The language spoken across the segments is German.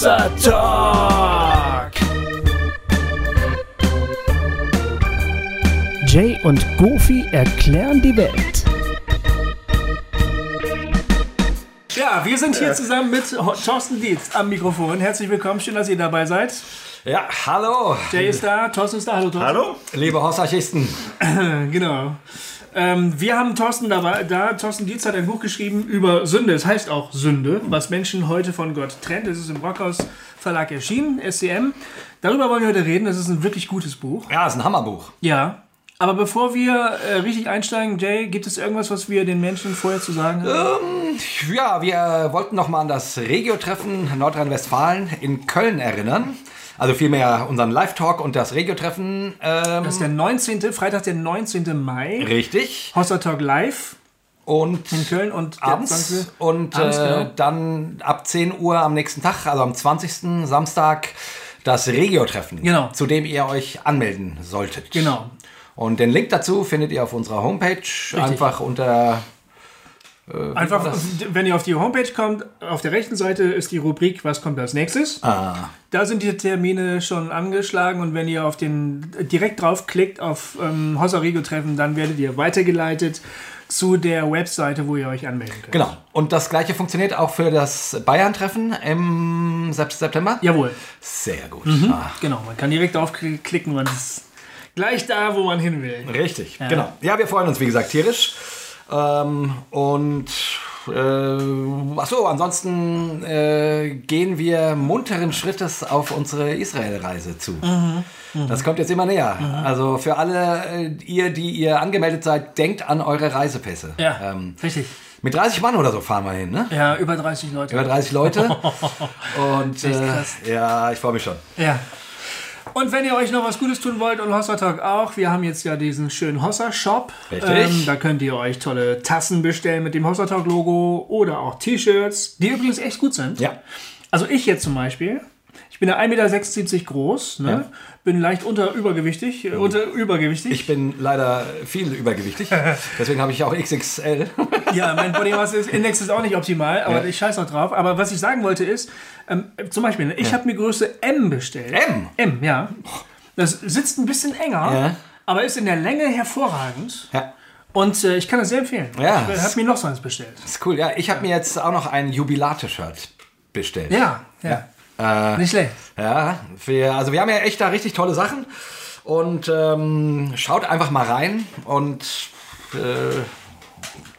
Talk. Jay und Goofy erklären die Welt. Ja, wir sind hier zusammen mit Thorsten Dietz am Mikrofon. Herzlich willkommen, schön, dass ihr dabei seid. Ja, hallo. Jay ist da, Thorsten ist da. Hallo, Thorsten. Hallo. Liebe Hausarchisten. genau. Ähm, wir haben Thorsten dabei, da. Thorsten Dietz hat ein Buch geschrieben über Sünde. Es heißt auch Sünde, was Menschen heute von Gott trennt. Es ist im Brockhaus Verlag erschienen, SCM. Darüber wollen wir heute reden. Das ist ein wirklich gutes Buch. Ja, es ist ein Hammerbuch. Ja. Aber bevor wir äh, richtig einsteigen, Jay, gibt es irgendwas, was wir den Menschen vorher zu sagen haben? Ähm, ja, wir wollten noch mal an das Regio-Treffen Nordrhein-Westfalen in Köln erinnern. Also vielmehr unseren Live-Talk und das Regio-Treffen. Ähm, das ist der 19., Freitag, der 19. Mai. Richtig. Hossa Talk Live. Und in Köln und abends. Und abends, äh, genau. dann ab 10 Uhr am nächsten Tag, also am 20. Samstag, das Regio-Treffen. Genau. Zu dem ihr euch anmelden solltet. Genau. Und den Link dazu findet ihr auf unserer Homepage. Richtig. Einfach unter äh, Einfach, wenn ihr auf die Homepage kommt, auf der rechten Seite ist die Rubrik Was kommt als nächstes? Ah. Da sind die Termine schon angeschlagen und wenn ihr auf den direkt draufklickt auf ähm, Hossa Rigo Treffen, dann werdet ihr weitergeleitet zu der Webseite, wo ihr euch anmelden könnt. Genau. Und das gleiche funktioniert auch für das Bayern-Treffen im September? Jawohl. Sehr gut. Mhm. Ah. Genau, man kann direkt draufklicken, man ist gleich da, wo man hin will. Richtig, ja. genau. Ja, wir freuen uns, wie gesagt, tierisch. Ähm, und äh, achso, ansonsten äh, gehen wir munteren Schrittes auf unsere Israel-Reise zu. Mhm, mh. Das kommt jetzt immer näher. Mhm. Also für alle äh, ihr, die ihr angemeldet seid, denkt an eure Reisepässe. Ja, ähm, richtig. Mit 30 Mann oder so fahren wir hin, ne? Ja, über 30 Leute. Über 30 Leute. Und äh, ja, ich freue mich schon. Ja. Und wenn ihr euch noch was Gutes tun wollt und Hossa Talk auch, wir haben jetzt ja diesen schönen Hossa Shop. Richtig. Ähm, da könnt ihr euch tolle Tassen bestellen mit dem Hossa Talk Logo oder auch T-Shirts, die übrigens echt gut sind. Ja. Also ich jetzt zum Beispiel, bin ja 1,76 Meter groß, ne? Ja. bin leicht unter übergewichtig, äh, unter übergewichtig. Ich bin leider viel übergewichtig, deswegen habe ich auch XXL. ja, mein Body Mass Index ist auch nicht optimal, aber ja. ich scheiße noch drauf. Aber was ich sagen wollte ist, ähm, zum Beispiel, ne, ich ja. habe mir Größe M bestellt. M? M, ja. Das sitzt ein bisschen enger, aber ist in der Länge hervorragend. Ja. Und äh, ich kann das sehr empfehlen. Ja, ich habe mir noch so eins bestellt. Das ist cool. Ja, ich habe mir jetzt auch noch ein Jubilate-Shirt bestellt. Ja, ja. ja. Äh, Nicht schlecht. Ja, wir, also wir haben ja echt da richtig tolle Sachen. Und ähm, schaut einfach mal rein und äh,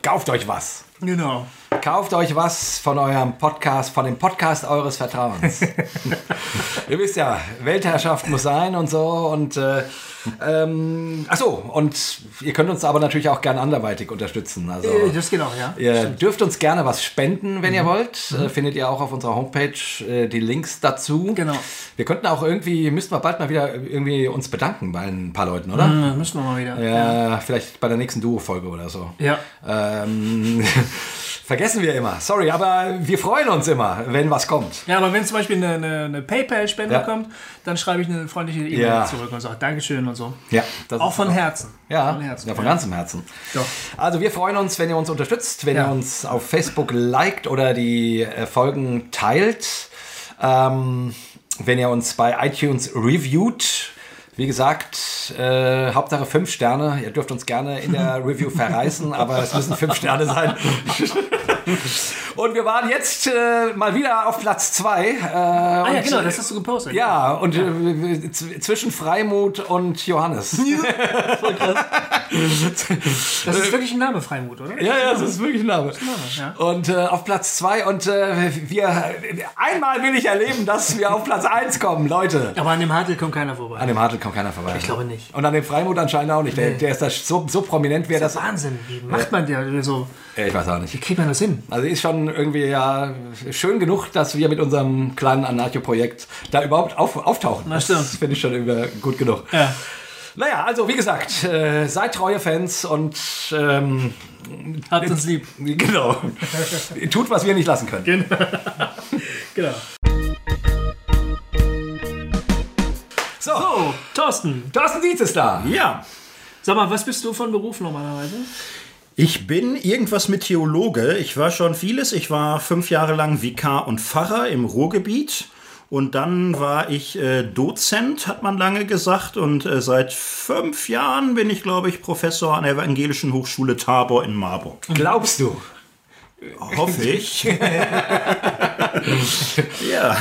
kauft euch was. Genau. Kauft euch was von eurem Podcast, von dem Podcast eures Vertrauens. Ihr wisst ja, Weltherrschaft muss sein und so. Und äh, ähm, achso, und ihr könnt uns aber natürlich auch gerne anderweitig unterstützen. Also, äh, das geht auch, ja. Ihr Stimmt. dürft uns gerne was spenden, wenn mhm. ihr wollt. Mhm. Äh, findet ihr auch auf unserer Homepage äh, die Links dazu. Genau. Wir könnten auch irgendwie, müssten wir bald mal wieder irgendwie uns bedanken bei ein paar Leuten, oder? Mhm, müssen wir mal wieder. Ja, ja. vielleicht bei der nächsten Duo-Folge oder so. Ja. Ähm, Vergessen wir immer. Sorry, aber wir freuen uns immer, wenn was kommt. Ja, aber wenn zum Beispiel eine, eine, eine PayPal-Spende ja. kommt, dann schreibe ich eine freundliche E-Mail ja. zurück und sage Dankeschön und so. Ja, auch von auch. Herzen. Ja, von, Herzen. ja, von ganzem Herzen. Doch. Also wir freuen uns, wenn ihr uns unterstützt, wenn ihr uns auf Facebook liked oder die äh, Folgen teilt. Ähm, wenn ihr uns bei iTunes reviewt, wie gesagt, äh, Hauptsache fünf Sterne. Ihr dürft uns gerne in der Review verreißen, aber es müssen fünf Sterne sein. und wir waren jetzt äh, mal wieder auf Platz zwei. Äh, ah ja, genau, das hast du gepostet. Ja, und äh, zwischen Freimut und Johannes. Ja, voll krass. Das ist wirklich ein Name, Freimut, oder? Ja, ja, das ist wirklich ein Name. Name ja. Und äh, auf Platz zwei und äh, wir einmal will ich erleben, dass wir auf Platz eins kommen, Leute. Aber an dem Hartl kommt keiner vorbei. An dem Hartl kommt keiner vorbei. Ich glaube nicht. Und an dem Freimut anscheinend auch nicht. Der, nee. der ist da so, so prominent, wer das. das Wahnsinn. Wie macht man der so? Ja, ich weiß auch nicht. Wie kriegt man das hin? Also ist schon irgendwie ja schön genug, dass wir mit unserem kleinen Anarcho-Projekt da überhaupt auf, auftauchen. Das, das finde ich schon über gut genug. Ja. Naja, also wie gesagt, äh, seid treue Fans und ähm, habt uns lieb. Genau. Tut, was wir nicht lassen können. Genau. genau. So. so, Thorsten. Thorsten Dietz ist da. Ja. Sag mal, was bist du von Beruf normalerweise? Ich bin irgendwas mit Theologe. Ich war schon vieles. Ich war fünf Jahre lang Vikar und Pfarrer im Ruhrgebiet Und dann war ich äh, Dozent, hat man lange gesagt. Und äh, seit fünf Jahren bin ich, glaube ich, Professor an der Evangelischen Hochschule Tabor in Marburg. Glaubst du? Hoffe ich. ja.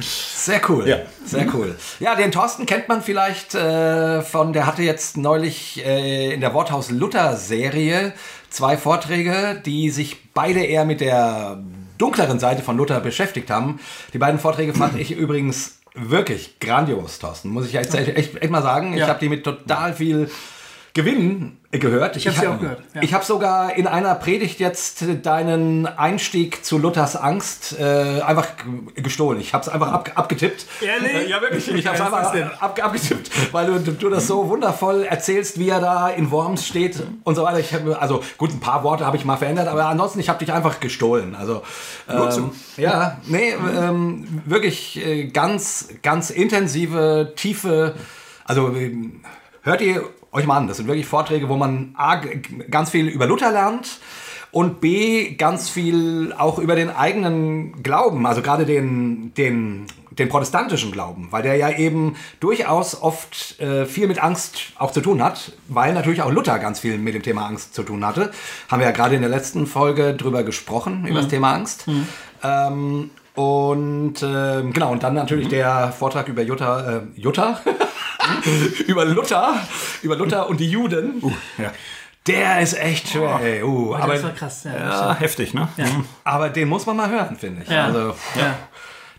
Sehr cool. Ja. Sehr cool. Ja, den Thorsten kennt man vielleicht äh, von, der hatte jetzt neulich äh, in der Worthaus Luther Serie zwei Vorträge, die sich beide eher mit der dunkleren Seite von Luther beschäftigt haben. Die beiden Vorträge fand ich übrigens wirklich grandios, Thorsten. Muss ich jetzt echt, echt, echt mal sagen. Ich Ja. habe die mit total viel Gewinn gehört. Ich hab sie auch gehört, ja. Ich habe sogar in einer Predigt jetzt deinen Einstieg zu Luthers Angst äh, einfach gestohlen. Ich habe es einfach ab, abgetippt. Ehrlich? Äh, ja, wirklich. Ich habe es einfach ab, abgetippt, weil du, du das so wundervoll erzählst, wie er da in Worms steht und so weiter. Ich hab, also gut, ein paar Worte habe ich mal verändert, aber ansonsten, ich habe dich einfach gestohlen. Also ähm, ja, nee, ähm, wirklich äh, ganz, ganz intensive, tiefe, also ähm, hört ihr euch mal an. Das sind wirklich Vorträge, wo man A, ganz viel über Luther lernt und B, ganz viel auch über den eigenen Glauben, also gerade den, den, den protestantischen Glauben, weil der ja eben durchaus oft äh, viel mit Angst auch zu tun hat, weil natürlich auch Luther ganz viel mit dem Thema Angst zu tun hatte. Haben wir ja gerade in der letzten Folge drüber gesprochen, über das Thema Angst. Ähm, und ähm, genau, und dann natürlich der Vortrag über Jutta, äh, Jutta? über Luther, über Luther und die Juden. ja. Der ist echt schwer, ey. Uh, Aber aber, das war krass. Ja. ja, heftig, ne? aber den muss man mal hören, finde ich. Ja. Also, Ja.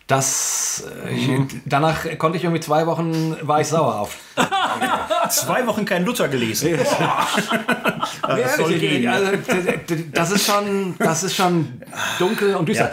das, äh, ich, danach konnte ich irgendwie zwei Wochen, war ich sauer auf. Zwei Wochen kein Luther gelesen. Ja, das ist schon, das ist schon dunkel und düster.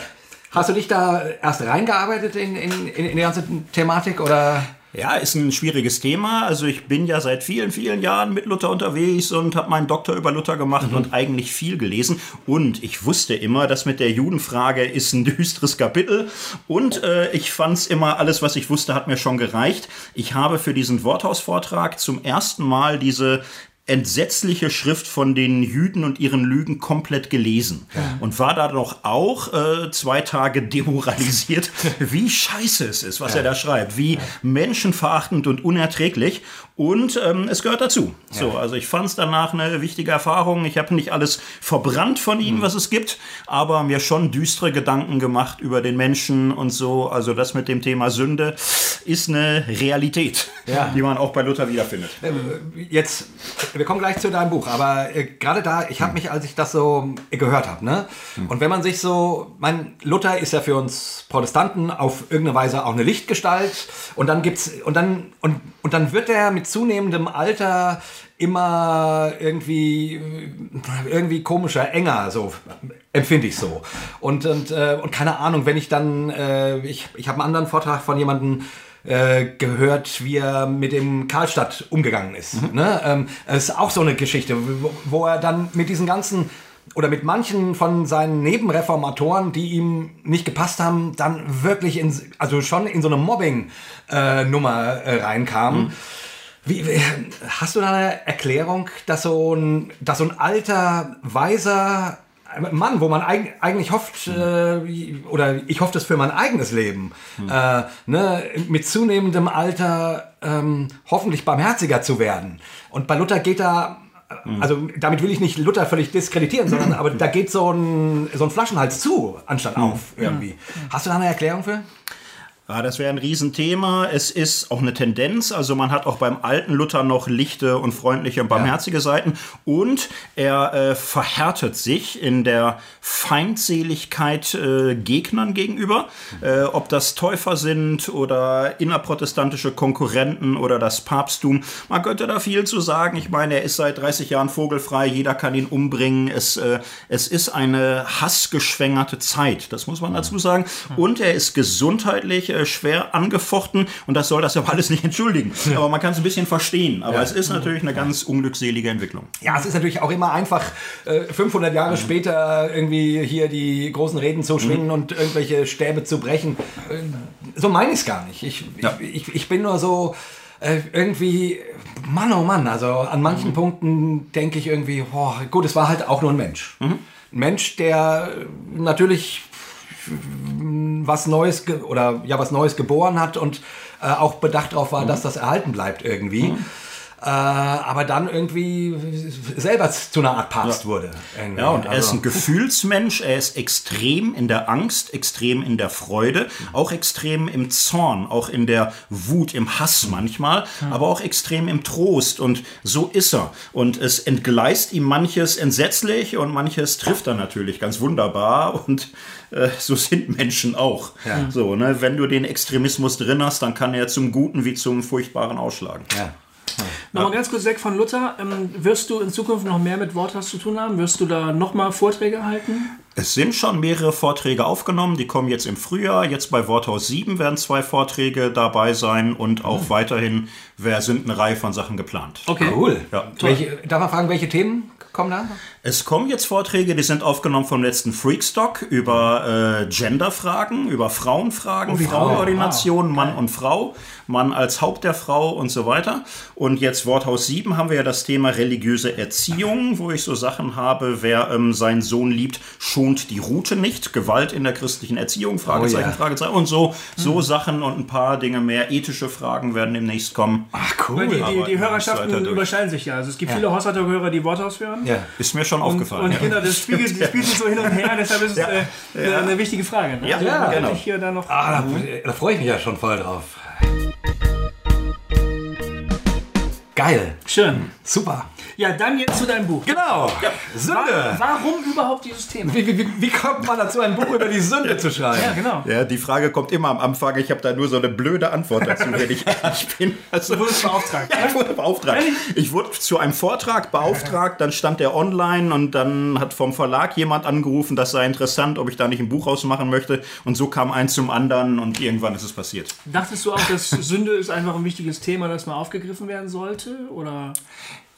Hast du dich da erst reingearbeitet in, in, in die ganze Thematik oder? Ja, ist ein schwieriges Thema. Also ich bin ja seit vielen, vielen Jahren mit Luther unterwegs und habe meinen Doktor über Luther gemacht und eigentlich viel gelesen. Und ich wusste immer, das mit der Judenfrage ist ein düsteres Kapitel. Und äh, ich fand's immer, alles, was ich wusste, hat mir schon gereicht. Ich habe für diesen Worthausvortrag zum ersten Mal diese entsetzliche Schrift von den Jüden und ihren Lügen komplett gelesen. Und war da doch auch äh, zwei Tage demoralisiert, wie scheiße es ist, was er da schreibt, wie menschenverachtend und unerträglich und ähm, es gehört dazu. So, also ich fand es danach eine wichtige Erfahrung. Ich habe nicht alles verbrannt von ihm, was es gibt, aber mir schon düstere Gedanken gemacht über den Menschen und so. Also das mit dem Thema Sünde ist eine Realität, Ja. die man auch bei Luther wiederfindet. Jetzt, wir kommen gleich zu deinem Buch, aber äh, gerade da, ich habe mich, als ich das so äh, gehört habe, ne? Und wenn man sich so, mein Luther ist ja für uns Protestanten auf irgendeine Weise auch eine Lichtgestalt und dann gibt's und dann und und dann wird er mit zunehmendem Alter immer irgendwie äh, irgendwie komischer, enger, so empfinde ich so. Und und, äh, und keine Ahnung, wenn ich dann äh, ich ich habe einen anderen Vortrag von jemandem äh, gehört, wie er mit dem Karlstadt umgegangen ist. Ne? Ähm, es ist auch so eine Geschichte, wo, wo er dann mit diesen ganzen oder mit manchen von seinen Nebenreformatoren, die ihm nicht gepasst haben, dann wirklich in, also schon in so eine Mobbing-Nummer äh, reinkam. Wie, wie, hast du da eine Erklärung, dass so ein, dass so ein alter, weiser Mann, wo man eig eigentlich hofft, äh, oder ich hoffe das für mein eigenes Leben, äh, ne, mit zunehmendem Alter ähm, hoffentlich barmherziger zu werden. Und bei Luther geht da, also damit will ich nicht Luther völlig diskreditieren, sondern aber da geht so ein, so ein Flaschenhals zu, anstatt auf irgendwie. Hast du da eine Erklärung für? Ja, das wäre ein Riesenthema. Es ist auch eine Tendenz. Also man hat auch beim alten Luther noch lichte und freundliche und barmherzige Seiten. Und er äh, verhärtet sich in der Feindseligkeit äh, Gegnern gegenüber. Äh, ob das Täufer sind oder innerprotestantische Konkurrenten oder das Papsttum. Man könnte da viel zu sagen. Ich meine, er ist seit 30 Jahren vogelfrei. Jeder kann ihn umbringen. Es, äh, es ist eine hassgeschwängerte Zeit. Das muss man dazu sagen. Und er ist gesundheitlich äh, schwer angefochten und das soll das aber alles nicht entschuldigen. Aber man kann es ein bisschen verstehen. Aber es ist natürlich eine ganz unglückselige Entwicklung. Ja, es ist natürlich auch immer einfach, äh, 500 Jahre später irgendwie hier die großen Reden zu schwingen und irgendwelche Stäbe zu brechen. Äh, So meine ich es gar nicht. Ich, Ja. ich, ich, ich bin nur so irgendwie, Mann, oh Mann, also an manchen Punkten denke ich irgendwie, oh, gut, es war halt auch nur ein Mensch. Ein Mensch, der natürlich was Neues ge- oder ja was Neues geboren hat und äh, auch bedacht darauf war, dass das erhalten bleibt irgendwie. Äh, aber dann irgendwie selber zu einer Art Papst wurde. irgendwie. Ja, und er ist Also- ein Gefühlsmensch, er ist extrem in der Angst, extrem in der Freude, auch extrem im Zorn, auch in der Wut, im Hass manchmal, aber auch extrem im Trost und so ist er. Und es entgleist ihm manches entsetzlich und manches trifft er natürlich ganz wunderbar und äh, so sind Menschen auch. Ja. So, ne? Wenn du den Extremismus drin hast, dann kann er zum Guten wie zum Furchtbaren ausschlagen. ja. Nochmal ganz kurz weg von Luther. Ähm, wirst du in Zukunft noch mehr mit Worthaus zu tun haben? Wirst du da nochmal Vorträge halten? Es sind schon mehrere Vorträge aufgenommen, die kommen jetzt im Frühjahr. Jetzt bei Worthaus 7 werden zwei Vorträge dabei sein und auch weiterhin wer sind eine Reihe von Sachen geplant. Okay. Cool. Ja. Welche, darf man fragen, welche Themen kommen da? Es kommen jetzt Vorträge, die sind aufgenommen vom letzten Freakstock über äh, Genderfragen, über Frauenfragen, wie Frauenordination, Mann und Frau, Mann als Haupt der Frau und so weiter. Und jetzt Worthaus 7 haben wir ja das Thema religiöse Erziehung, wo ich so Sachen habe, wer ähm, seinen Sohn liebt, schont die Route nicht. Gewalt in der christlichen Erziehung, Fragezeichen, Oh ja. Fragezeichen und so, so Sachen und ein paar Dinge mehr. Ethische Fragen werden demnächst kommen. Ach Weil die, die, die Hörerschaften überschneiden sich ja. Also es gibt viele Haushalter-Hörer, die Worthaus hören. Ja. Ist mir schon Und, aufgefallen. und ja. genau, das spiegelt, das spielt sich so hin und her, deshalb ist es Ja. äh, eine, eine wichtige Frage. Ne? Ja, Also, ja, genau. ich hier da noch Ah, da, da freue ich mich ja schon voll drauf. Geil. Schön. Super. Ja, dann jetzt zu deinem Buch. Genau. Wa- Sünde. Warum überhaupt dieses Thema? Wie, wie, wie, wie kommt man dazu, ein Buch über die Sünde zu schreiben? Ja, genau. Ja, die Frage kommt immer am Anfang. Ich habe da nur so eine blöde Antwort dazu, wenn ich ehrlich bin. Also, Du wurdest beauftragt. Ja, ich wurde beauftragt. Ich wurde zu einem Vortrag beauftragt, dann stand der online und dann hat vom Verlag jemand angerufen, das sei interessant, ob ich da nicht ein Buch rausmachen möchte. Und so kam eins zum anderen und irgendwann ist es passiert. Dachtest du auch, dass Sünde ist einfach ein wichtiges Thema, das mal aufgegriffen werden sollte? Oder?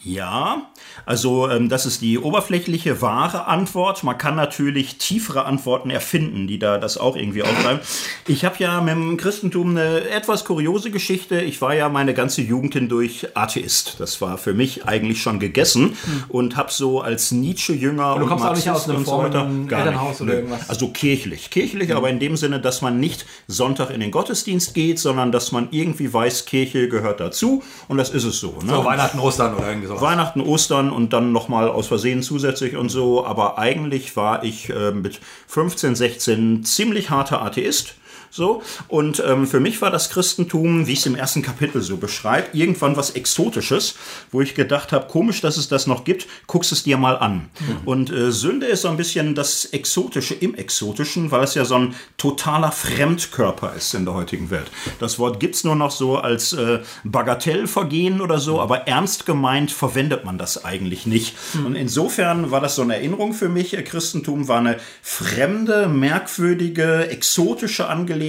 Ja, also ähm, das ist die oberflächliche, wahre Antwort. Man kann natürlich tiefere Antworten erfinden, die da das auch irgendwie aufschreiben. Ich habe ja mit dem Christentum eine etwas kuriose Geschichte. Ich war ja meine ganze Jugend hindurch Atheist. Das war für mich eigentlich schon gegessen und habe so als Nietzsche-Jünger du kommst auch nicht aus einem und so gar Elternhaus nicht. oder irgendwas? Also kirchlich. Kirchlich, aber in dem Sinne, dass man nicht Sonntag in den Gottesdienst geht, sondern dass man irgendwie weiß, Kirche gehört dazu und das ist es so. Ne? So, Weihnachten, Ostern oder irgendwie sowas. Weihnachten, Ostern und dann nochmal aus Versehen zusätzlich und so. Aber eigentlich war ich äh, mit 15, 16 ziemlich harter Atheist. So. Und ähm, für mich war das Christentum, wie ich es im ersten Kapitel so beschreibe, irgendwann was Exotisches, wo ich gedacht habe, komisch, dass es das noch gibt, guckst es dir mal an. Und äh, Sünde ist so ein bisschen das Exotische im Exotischen, weil es ja so ein totaler Fremdkörper ist in der heutigen Welt. Das Wort gibt es nur noch so als äh, Bagatellvergehen oder so, aber ernst gemeint verwendet man das eigentlich nicht. Und insofern war das so eine Erinnerung für mich. Christentum war eine fremde, merkwürdige, exotische Angelegenheit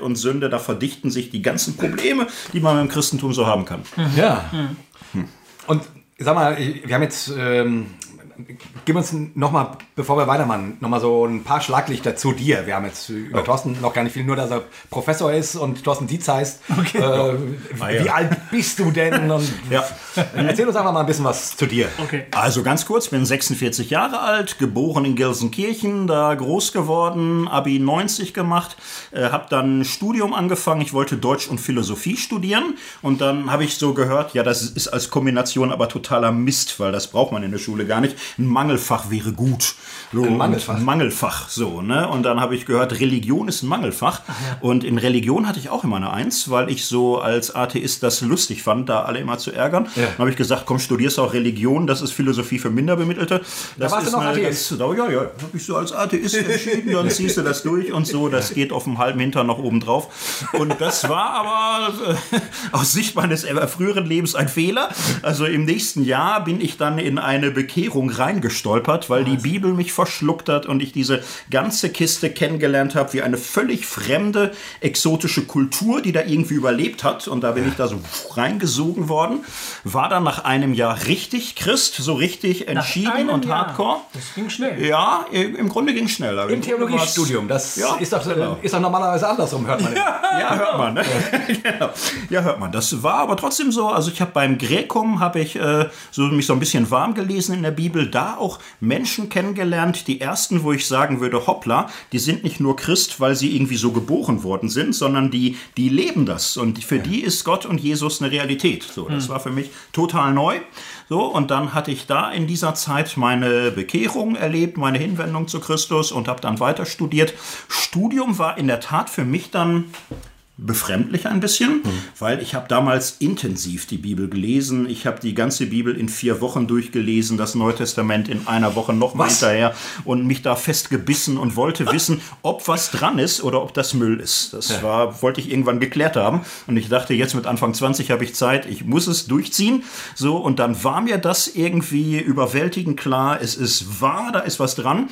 und Sünde. Da verdichten sich die ganzen Probleme, die man dem Christentum so haben kann. Ja. Und sag mal, wir haben jetzt, ähm, gib uns nochmal, bevor wir weitermachen, nochmal so ein paar Schlaglichter zu dir. Wir haben jetzt über Thorsten noch gar nicht viel, nur dass er Professor ist und Thorsten Dietz heißt. Okay. Äh, Ah, wie ja. alt bist du denn? Und Ja. Erzähl uns einfach mal ein bisschen was zu dir. Okay. Also ganz kurz, bin 46 Jahre alt, geboren in Gelsenkirchen, da groß geworden, Abi 90 gemacht, äh, habe dann ein Studium angefangen. Ich wollte Deutsch und Philosophie studieren und dann habe ich so gehört, ja, das ist als Kombination aber totaler Mist, weil das braucht man in der Schule gar nicht. Ein Mangelfach wäre gut. So, Ein Mangelfach? Ein Mangelfach, so, ne? Und dann habe ich gehört, Religion ist ein Mangelfach. Und in Religion hatte ich auch immer eine Eins, weil ich so als Atheist das lustig fand, da alle immer zu ärgern. Ja. Dann habe ich gesagt, komm, studierst auch Religion, das ist Philosophie für Minderbemittelte. Das warst du ist noch eine Atheist? Ganz, ja, ja, habe ich so als Atheist entschieden, dann ziehst du das durch und so, das geht auf dem halben Hintern noch oben drauf. Und das war aber äh, aus Sicht meines früheren Lebens ein Fehler. Also im nächsten Jahr bin ich dann in eine Bekehrung reingestolpert, weil die Bibel mich verschluckt hat und ich diese ganze Kiste kennengelernt habe, wie eine völlig fremde, exotische Kultur, die da irgendwie überlebt hat. Und da bin ich da so reingesogen worden. War dann nach einem Jahr richtig Christ, so richtig entschieden und Jahr. hardcore. Das ging schnell. Ja, im Grunde ging es schneller. Im Theologiestudium, das Ja, ist, doch, genau. ist doch normalerweise andersrum, hört man. Ja. Ja, hört man. Ne? genau. Ja, hört man. Das war aber trotzdem so. Also ich habe beim Gräkum habe ich äh, so mich so ein bisschen warm gelesen in der Bibel. Da auch Menschen kennengelernt, die ersten, wo ich sagen würde, hoppla, die sind nicht nur Christ, weil sie irgendwie so geboren worden sind, sondern die, die leben das. Und für die ist Gott und Jesus eine Realität. So, das war für mich total neu. So, und dann hatte ich da in dieser Zeit meine Bekehrung erlebt, meine Hinwendung zu Christus und habe dann weiter studiert. Studium war in der Tat für mich dann befremdlich ein bisschen, mhm. weil ich habe damals intensiv die Bibel gelesen. Ich habe die ganze Bibel in vier Wochen durchgelesen, das Neue Testament in einer Woche noch mal hinterher und mich da festgebissen und wollte wissen, ob was dran ist oder ob das Müll ist. Das ja. war, wollte ich irgendwann geklärt haben und ich dachte, jetzt mit Anfang 20 habe ich Zeit, ich muss es durchziehen. So und dann war mir das irgendwie überwältigend klar, es ist wahr, da ist was dran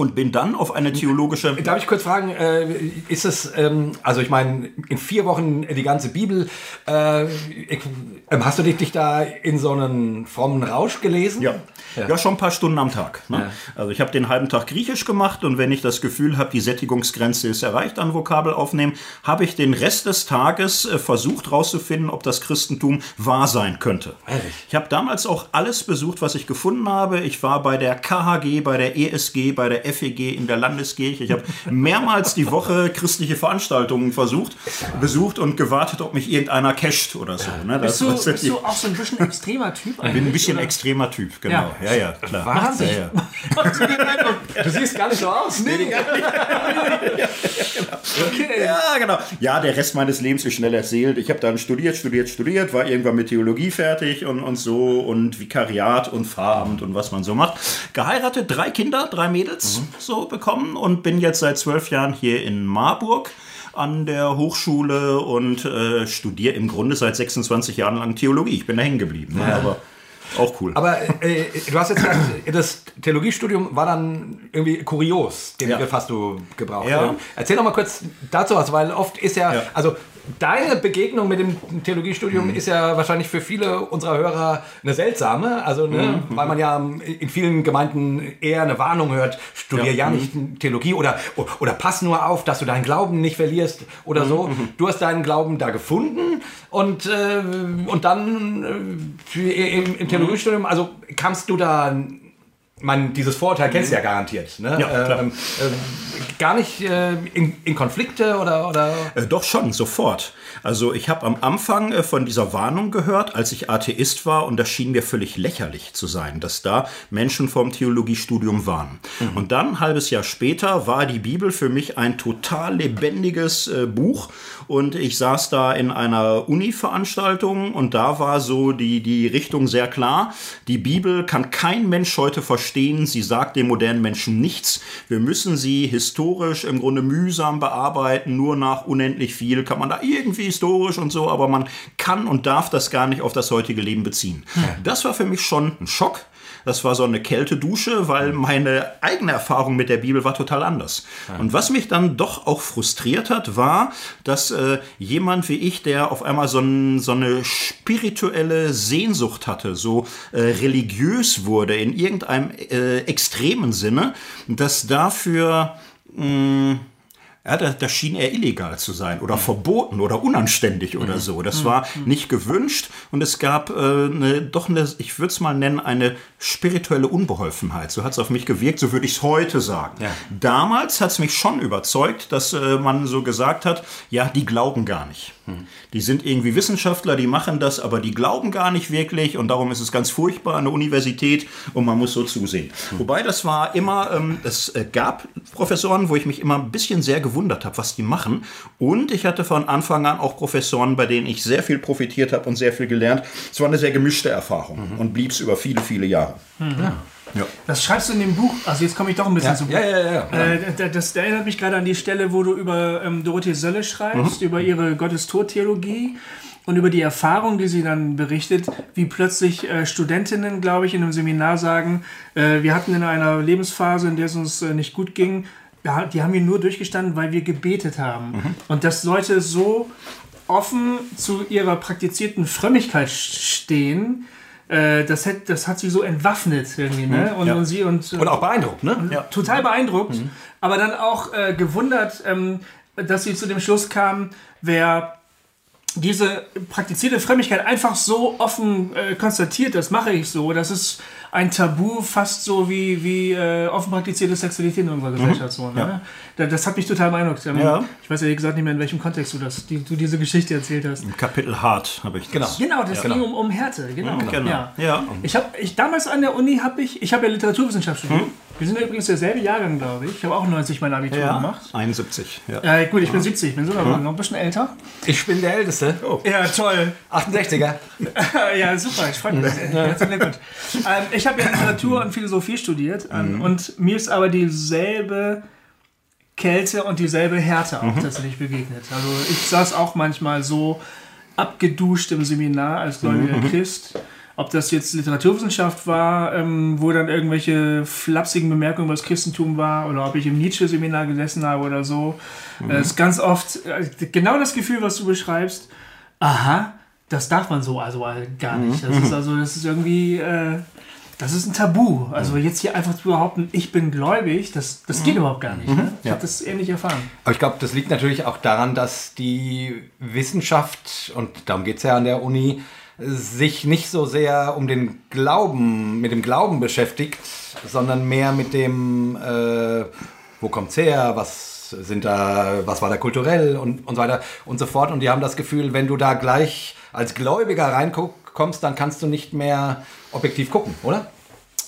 und bin dann auf eine theologische. Darf ich kurz fragen, äh, ist es, ähm, also ich meine, in vier Wochen die ganze Bibel, äh, ähm, hast du dich, dich da in so einen frommen Rausch gelesen? Ja. Ja. ja, schon ein paar Stunden am Tag. Ne? Ja. Also ich habe den halben Tag Griechisch gemacht und wenn ich das Gefühl habe, die Sättigungsgrenze ist erreicht an Vokabel aufnehmen, habe ich den Rest des Tages äh, versucht herauszufinden, ob das Christentum wahr sein könnte. Ehrlich? Ich habe damals auch alles besucht, was ich gefunden habe. Ich war bei der KHG, bei der ESG, bei der FEG, in der Landeskirche. Ich habe mehrmals die Woche christliche Veranstaltungen versucht, besucht und gewartet, ob mich irgendeiner casht oder so. Ne? Das, bist, du, bist du auch so ein bisschen extremer Typ? Ich bin ein bisschen oder? extremer Typ, genau. Ja ja, ja, klar. Wahnsinn. Ja, ja. Du siehst gar nicht so aus. Nee, nee. okay. Ja, genau. Ja, der Rest meines Lebens ist schnell erzählt. Ich habe dann studiert, studiert, studiert, war irgendwann mit Theologie fertig und, und so und Vikariat und Pfarramt und was man so macht. Geheiratet, drei Kinder, drei Mädels mhm. so bekommen und bin jetzt seit zwölf Jahren hier in Marburg an der Hochschule und äh, studiere im Grunde seit 26 Jahren lang Theologie. Ich bin da hängen geblieben. Ne? Ja. Aber auch cool. Aber äh, du hast jetzt gesagt, das Theologiestudium war dann irgendwie kurios, den ja. Begriff hast du gebraucht. Ja. Erzähl doch mal kurz dazu was, weil oft ist ja, ja. also deine Begegnung mit dem Theologiestudium mhm. ist ja wahrscheinlich für viele unserer Hörer eine seltsame, also ne, mhm. weil man ja in vielen Gemeinden eher eine Warnung hört, studier ja, ja nicht mhm. Theologie oder, oder pass nur auf, dass du deinen Glauben nicht verlierst oder so. Mhm. Du hast deinen Glauben da gefunden und, äh, und dann äh, im, im Theologiestudium, also kamst du da man, dieses Vorurteil kennst du ja garantiert. Ne? Ja, ähm, äh, gar nicht äh, in, in, Konflikte oder. oder? Äh, doch schon, sofort. Also ich habe am Anfang äh, von dieser Warnung gehört, als ich Atheist war, und das schien mir völlig lächerlich zu sein, dass da Menschen vom Theologiestudium waren. Mhm. Und dann, ein halbes Jahr später, war die Bibel für mich ein total lebendiges äh, Buch. Und ich saß da in einer Uni-Veranstaltung und da war so die, die Richtung sehr klar. Die Bibel kann kein Mensch heute verstehen. Sie sagt dem modernen Menschen nichts. Wir müssen sie historisch im Grunde mühsam bearbeiten. Nur nach unendlich viel kann man da irgendwie historisch und so, aber man kann und darf das gar nicht auf das heutige Leben beziehen. Das war für mich schon ein Schock. Das war so eine Kältedusche, weil meine eigene Erfahrung mit der Bibel war total anders. Und was mich dann doch auch frustriert hat, war, dass äh, jemand wie ich, der auf einmal so, ein, so eine spirituelle Sehnsucht hatte, so äh, religiös wurde in irgendeinem äh, extremen Sinne, dass dafür mh, mm, ja, das, das schien eher illegal zu sein oder mhm. verboten oder unanständig oder mhm. so. Das mhm. war nicht gewünscht und es gab äh, eine, doch eine, ich würde es mal nennen, eine spirituelle Unbeholfenheit. So hat es auf mich gewirkt, so würde ich es heute sagen. Ja. Damals hat es mich schon überzeugt, dass äh, man so gesagt hat, ja, die glauben gar nicht. Die sind irgendwie Wissenschaftler, die machen das, aber die glauben gar nicht wirklich und darum ist es ganz furchtbar an der Universität und man muss so zusehen. Wobei das war immer, ähm, es äh, gab Professoren, wo ich mich immer ein bisschen sehr gewundert habe, was die machen und ich hatte von Anfang an auch Professoren, bei denen ich sehr viel profitiert habe und sehr viel gelernt. Es war eine sehr gemischte Erfahrung mhm. und blieb es über viele, viele Jahre. Mhm. Ja. Ja. Das schreibst du in dem Buch. Also jetzt komme ich doch ein bisschen ja. zu Buch. Ja, ja, ja. Äh, das, das, erinnert mich gerade an die Stelle, wo du über ähm, Dorothee Sölle schreibst, mhm. über ihre Gottestortheologie und über die Erfahrung, die sie dann berichtet, wie plötzlich äh, Studentinnen, glaube ich, in einem Seminar sagen, äh, wir hatten in einer Lebensphase, in der es uns äh, nicht gut ging, ja, die haben wir nur durchgestanden, weil wir gebetet haben. Mhm. Und dass Leute so offen zu ihrer praktizierten Frömmigkeit stehen, äh, das, hat, das hat sie so entwaffnet irgendwie, ne? Und, ja. und sie und, und auch beeindruckt, ne? Ja. Total beeindruckt, mhm. aber dann auch äh, gewundert, ähm, dass sie zu dem Schluss kam, wer diese praktizierte Frömmigkeit einfach so offen äh, konstatiert, das mache ich so, das ist ein Tabu, fast so wie, wie äh, offen praktizierte Sexualität in unserer Gesellschaft. So, ne? Ja. Da- Das hat mich total beeindruckt. Ähm, Ja. Ich weiß ehrlich gesagt nicht mehr, in welchem Kontext du, das, die, du diese Geschichte erzählt hast. Im Kapitel Hart habe ich das. Genau. Genau, das ging genau. um, um Härte, genau. Genau. Ja. Ich habe ich, damals an der Uni habe ich, ich habe ja Literaturwissenschaft studiert. Hm? Wir sind ja übrigens derselbe Jahrgang, glaube ich. Ich habe auch 90 mein Abitur Ja, gemacht. 71. Ja. Ja, gut, ich bin 70, ich bin sogar noch ein bisschen älter. Ich bin der Älteste. Ja, toll. 68er. ja, super, ich freue mich. Herzlichen Glückwunsch. Ähm, ich habe ja Literatur und Philosophie studiert ähm, und mir ist aber dieselbe Kälte und dieselbe Härte auch tatsächlich begegnet. Also ich saß auch manchmal so abgeduscht im Seminar als gläubiger Christ. Ob das jetzt Literaturwissenschaft war, ähm, wo dann irgendwelche flapsigen Bemerkungen über das Christentum war, oder ob ich im Nietzsche-Seminar gesessen habe oder so. Es ist ganz oft äh, genau das Gefühl, was du beschreibst. Aha, das darf man so also gar nicht. Das ist also, das ist irgendwie, äh, das ist ein Tabu. Also jetzt hier einfach zu behaupten, ich bin gläubig, das, das geht überhaupt gar nicht. Ne? Ich Ja. habe das ähnlich erfahren. Aber ich glaube, das liegt natürlich auch daran, dass die Wissenschaft, und darum geht es ja an der Uni, sich nicht so sehr um den Glauben, mit dem Glauben beschäftigt, sondern mehr mit dem, äh, wo kommt's her, was sind da, was war da kulturell und, und so weiter und so fort. Und die haben das Gefühl, wenn du da gleich als Gläubiger reinkommst, dann kannst du nicht mehr objektiv gucken, oder?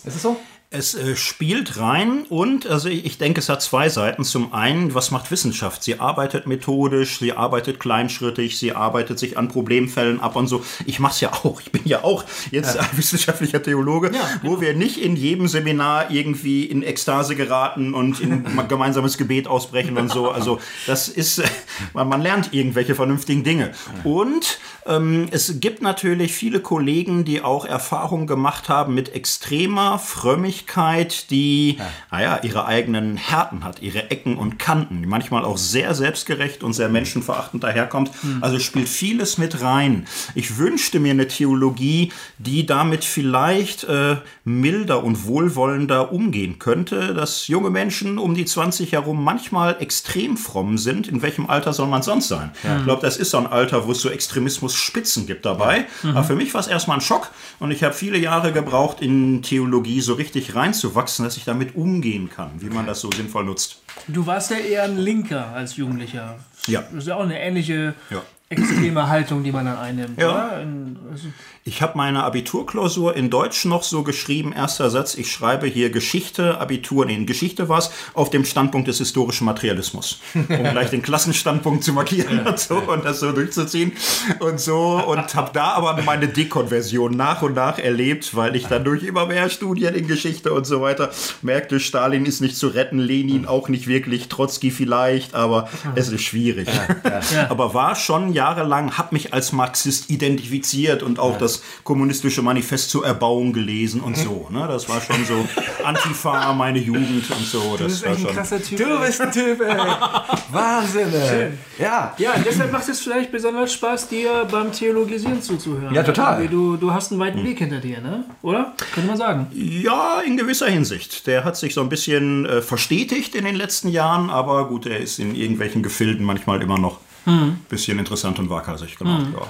Ist es so? Es äh, spielt rein und also ich, ich denke, es hat zwei Seiten. Zum einen, was macht Wissenschaft? Sie arbeitet methodisch, sie arbeitet kleinschrittig, sie arbeitet sich an Problemfällen ab und so. Ich mache es ja auch. Ich bin ja auch jetzt ein wissenschaftlicher Theologe, wo wir nicht in jedem Seminar irgendwie in Ekstase geraten und in ein gemeinsames Gebet ausbrechen und so. Also das ist, äh, man, man lernt irgendwelche vernünftigen Dinge. Und ähm, es gibt natürlich viele Kollegen, die auch Erfahrungen gemacht haben mit extremer Frömmigkeit, die, naja, ihre eigenen Härten hat, ihre Ecken und Kanten, die manchmal auch sehr selbstgerecht und sehr menschenverachtend daherkommt. Also spielt vieles mit rein. Ich wünschte mir eine Theologie, die damit vielleicht äh, milder und wohlwollender umgehen könnte, dass junge Menschen um die 20 herum manchmal extrem fromm sind. In welchem Alter soll man sonst sein? Ich glaube, das ist so ein Alter, wo es so Extremismus-Spitzen gibt dabei. Aber für mich war es erstmal ein Schock und ich habe viele Jahre gebraucht, in Theologie so richtig reinzuwachsen, dass ich damit umgehen kann, wie man das so sinnvoll nutzt. Du warst ja eher ein Linker als Jugendlicher. Ja. Das ist ja auch eine ähnliche Ja. extreme Haltung, die man dann einnimmt. Ja. Oder? Ich habe meine Abiturklausur in Deutsch noch so geschrieben, erster Satz, ich schreibe hier Geschichte, Abitur, nee, in Geschichte war es, auf dem Standpunkt des historischen Materialismus. Um gleich den Klassenstandpunkt zu markieren und so und das so durchzuziehen und so und habe da aber meine Dekonversion nach und nach erlebt, weil ich dann durch immer mehr Studien in Geschichte und so weiter merkte, Stalin ist nicht zu retten, Lenin auch nicht wirklich, Trotzki vielleicht, aber es ist schwierig. Aber war schon jahrelang, habe mich als Marxist identifiziert und auch das kommunistische Manifest zur Erbauung gelesen und so. Ne? Das war schon so Antifa, meine Jugend und so. das Das ist war echt ein schon. krasser Typ. Du bist ein Typ, ey. Wahnsinn, ey. Ja. Ja, deshalb macht es vielleicht besonders Spaß, dir beim Theologisieren zuzuhören. Ja, total. Du, du hast einen weiten Weg hinter dir, ne? Oder? Könnte man sagen. Ja, in gewisser Hinsicht. Der hat sich so ein bisschen äh, verstetigt in den letzten Jahren, aber gut, er ist in irgendwelchen Gefilden manchmal immer noch ein bisschen interessant und waghalsig. Genau. Ja.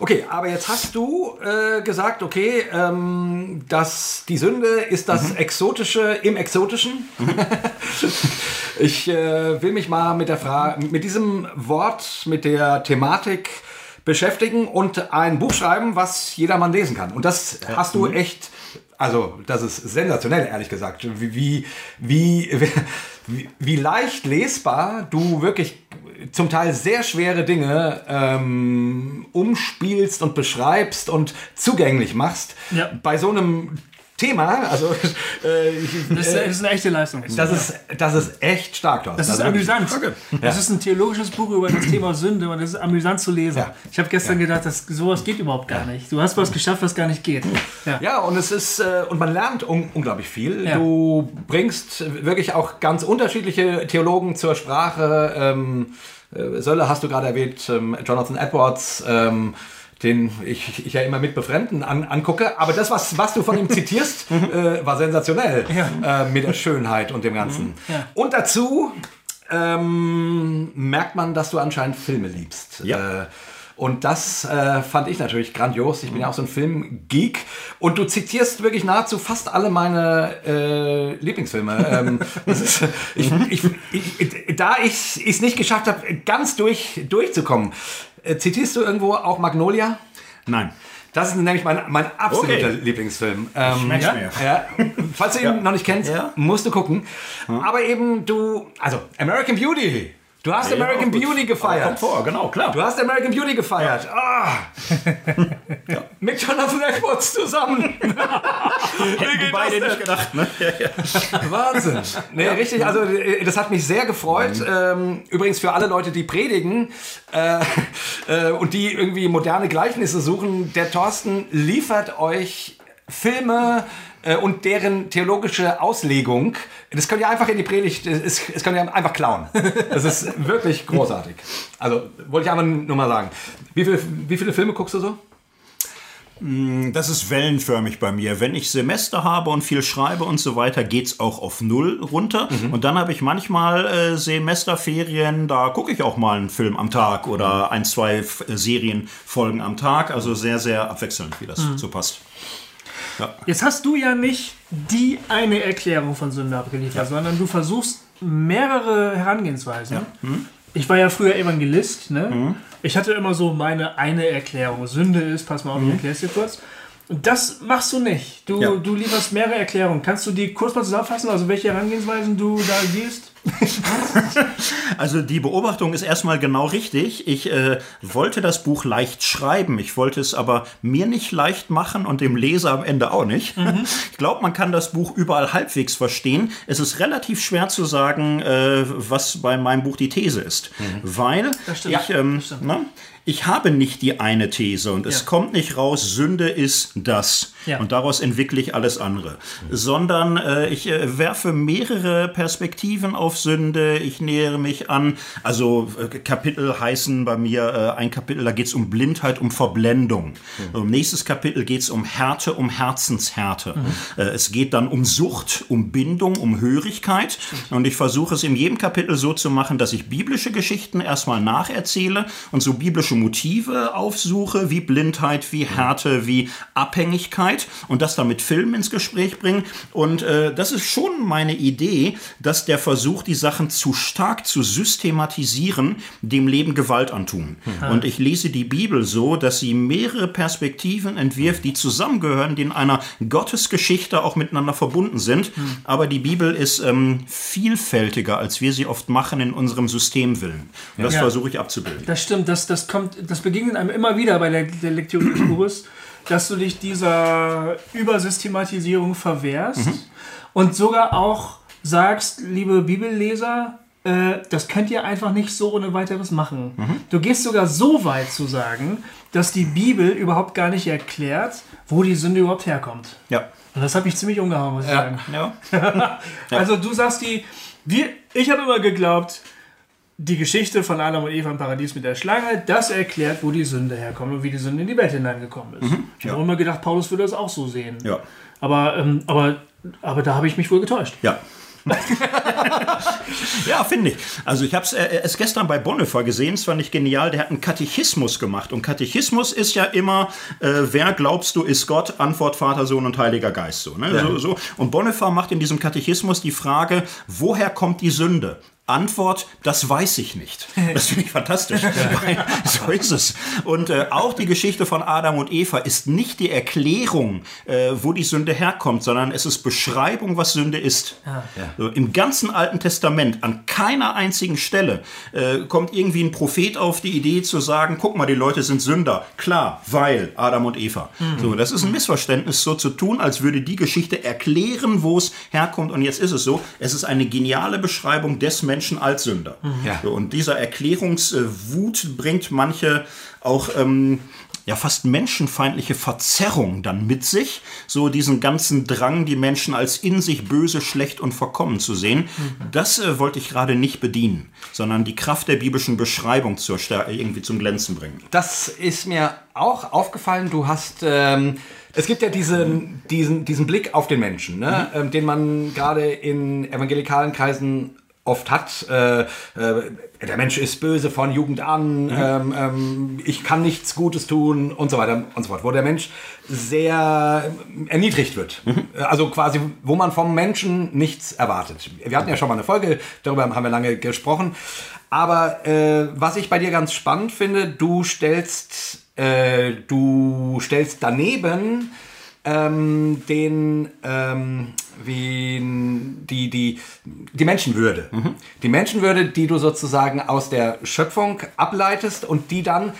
Okay, aber jetzt hast du äh, gesagt, okay, ähm, dass die Sünde ist das Exotische im Exotischen. ich äh, will mich mal mit der Frage, mit diesem Wort, mit der Thematik beschäftigen und ein Buch schreiben, was jedermann lesen kann. Und das hast du echt, also das ist sensationell, ehrlich gesagt, wie, wie, wie, wie, leicht lesbar du wirklich zum Teil sehr schwere Dinge ähm, umspielst und beschreibst und zugänglich machst. Ja. Bei so einem Thema, also äh, ich, Das ist, äh, ist eine echte Leistung. das, ist, das ist echt stark, Thorsten. Das ist Also amüsant. Das ist ein theologisches Buch über das Thema Sünde und das ist amüsant zu lesen. Ja. Ich habe gestern gedacht, dass sowas geht überhaupt gar nicht. Du hast was geschafft, was gar nicht geht. Ja. Ja, und es ist, äh, und man lernt un unglaublich viel. Ja. Du bringst wirklich auch ganz unterschiedliche Theologen zur Sprache. Ähm, äh, Sölle hast du gerade erwähnt, ähm, Jonathan Edwards, ähm, den ich, ich ja immer mit Befremden an, angucke. Aber das, was, was du von ihm zitierst, äh, war sensationell. Äh, mit der Schönheit und dem Ganzen. Ja. Und dazu ähm, merkt man, dass du anscheinend Filme liebst. Ja. Äh, Und das äh, fand ich natürlich grandios. Ich bin ja auch so ein Filmgeek. Und du zitierst wirklich nahezu fast alle meine äh, Lieblingsfilme. ähm, ist, ich, ich, ich, da ich es nicht geschafft habe, ganz durch, durchzukommen, äh, zitierst du irgendwo auch Magnolia? Nein. Das ist nämlich mein, mein absoluter Okay. Lieblingsfilm. Ähm, Schmeckt's ja, mir. ja. Falls du ihn noch nicht kennst, Ja. musst du gucken. Aber eben du, also American Beauty. Du hast Ja, American. Beauty gefeiert. Kommt vor, genau, klar. Du hast American Beauty gefeiert. Ah. Mit Jonathan Edwards zusammen. Hätten beide nicht gedacht, ne? Ja, ja. Wahnsinn. Nee, richtig, also äh, das hat mich sehr gefreut. Ähm, übrigens für alle Leute, die predigen äh, äh, und die irgendwie moderne Gleichnisse suchen, der Thorsten liefert euch Filme äh, und deren theologische Auslegung. Das könnt ihr einfach in die Predigt, das, das könnt ihr einfach klauen. Das ist wirklich großartig. Also wollte ich einfach nur mal sagen. Wie, viel, wie viele Filme guckst du so? Das ist wellenförmig bei mir. Wenn ich Semester habe und viel schreibe und so weiter, geht's auch auf Null runter. Und dann habe ich manchmal äh, Semesterferien, da gucke ich auch mal einen Film am Tag oder ein, zwei Serienfolgen am Tag. Also sehr, sehr abwechselnd, wie das so passt. Jetzt hast du ja nicht die eine Erklärung von Sünde abgeliefert, sondern du versuchst mehrere Herangehensweisen. Ich war ja früher Evangelist. Ne? Ich hatte immer so meine eine Erklärung. Sünde ist, pass mal auf, ich erkläre es dir kurz. Das machst du nicht. Du, Ja. du lieferst mehrere Erklärungen. Kannst du die kurz mal zusammenfassen, also welche Herangehensweisen du da siehst? Also die Beobachtung ist erstmal genau richtig. Ich äh, wollte das Buch leicht schreiben. Ich wollte es aber mir nicht leicht machen und dem Leser am Ende auch nicht. Ich glaube, man kann das Buch überall halbwegs verstehen. Es ist relativ schwer zu sagen, äh, was bei meinem Buch die These ist. Weil stimmt. ich, ähm, ne, ich habe nicht die eine These und es Ja. kommt nicht raus, Sünde ist das. Ja. Und daraus entwickle ich alles andere. Sondern äh, ich äh, werfe mehrere Perspektiven auf Sünde. Ich nähere mich an, also äh, Kapitel heißen bei mir, äh, ein Kapitel, da geht es um Blindheit, um Verblendung. Im nächstes Kapitel geht es um Härte, um Herzenshärte. Äh, es geht dann um Sucht, um Bindung, um Hörigkeit. Und ich versuche es in jedem Kapitel so zu machen, dass ich biblische Geschichten erstmal nacherzähle und so biblische Motive aufsuche, wie Blindheit, wie Härte, wie Abhängigkeit und das dann mit Filmen ins Gespräch bringen. Und äh, das ist schon meine Idee, dass der Versuch, die Sachen zu stark zu systematisieren, dem Leben Gewalt antun. Und ich lese die Bibel so, dass sie mehrere Perspektiven entwirft, die zusammengehören, die in einer Gottesgeschichte auch miteinander verbunden sind. Aber die Bibel ist ähm, vielfältiger, als wir sie oft machen in unserem Systemwillen. Und das Ja. versuche ich abzubilden. Das stimmt, das, das kommt, das begegnet einem immer wieder bei der, der Lektüre des Buches, dass du dich dieser Übersystematisierung verwehrst und sogar auch sagst, liebe Bibelleser, äh, das könnt ihr einfach nicht so ohne weiteres machen. Du gehst sogar so weit zu sagen, dass die Bibel überhaupt gar nicht erklärt, wo die Sünde überhaupt herkommt. Ja. Und das hat mich ziemlich umgehauen, muss ich sagen. ja. Also du sagst die, wir, ich habe immer geglaubt, die Geschichte von Adam und Eva im Paradies mit der Schlange, das erklärt, wo die Sünde herkommt und wie die Sünde in die Welt hineingekommen ist. ich habe immer gedacht, Paulus würde das auch so sehen. Ja. Aber, ähm, aber, aber da habe ich mich wohl getäuscht. Ja. ja, finde ich. Also ich habe es äh, gestern bei Bonhoeffer gesehen, es fand ich genial, der hat einen Katechismus gemacht. Und Katechismus ist ja immer, äh, wer glaubst du ist Gott? Antwort Vater, Sohn und Heiliger Geist. So, ne? so, so. Und Bonhoeffer macht in diesem Katechismus die Frage, woher kommt die Sünde? Antwort, das weiß ich nicht. Das finde ich fantastisch. So ist es. Und äh, auch die Geschichte von Adam und Eva ist nicht die Erklärung, äh, wo die Sünde herkommt, sondern es ist Beschreibung, was Sünde ist. So, Im ganzen Alten Testament, an keiner einzigen Stelle, äh, kommt irgendwie ein Prophet auf die Idee zu sagen, guck mal, die Leute sind Sünder. Klar, weil Adam und Eva. So, das ist ein Missverständnis, so zu tun, als würde die Geschichte erklären, wo es herkommt. Und jetzt ist es so, es ist eine geniale Beschreibung des Menschen als Sünder. Ja. So, und dieser Erklärungswut bringt manche auch ähm, ja fast menschenfeindliche Verzerrung dann mit sich, so diesen ganzen Drang, die Menschen als in sich böse, schlecht und verkommen zu sehen. Das äh, wollte ich gerade nicht bedienen, sondern die Kraft der biblischen Beschreibung zur Stärke irgendwie zum Glänzen bringen. Das ist mir auch aufgefallen. Du hast, ähm, es gibt ja diesen, diesen, diesen Blick auf den Menschen, ne? ähm, den man gerade in evangelikalen Kreisen oft hat. Äh, äh, der Mensch ist böse von Jugend an, ähm, ähm, ich kann nichts Gutes tun und so weiter und so fort. Wo der Mensch sehr erniedrigt wird. Also quasi, wo man vom Menschen nichts erwartet. Wir hatten ja schon mal eine Folge, darüber haben wir lange gesprochen. Aber äh, was ich bei dir ganz spannend finde, du stellst, äh, du stellst daneben ähm, den, ähm, wie die, die, die Menschenwürde. Die Menschenwürde, die du sozusagen aus der Schöpfung ableitest und die dann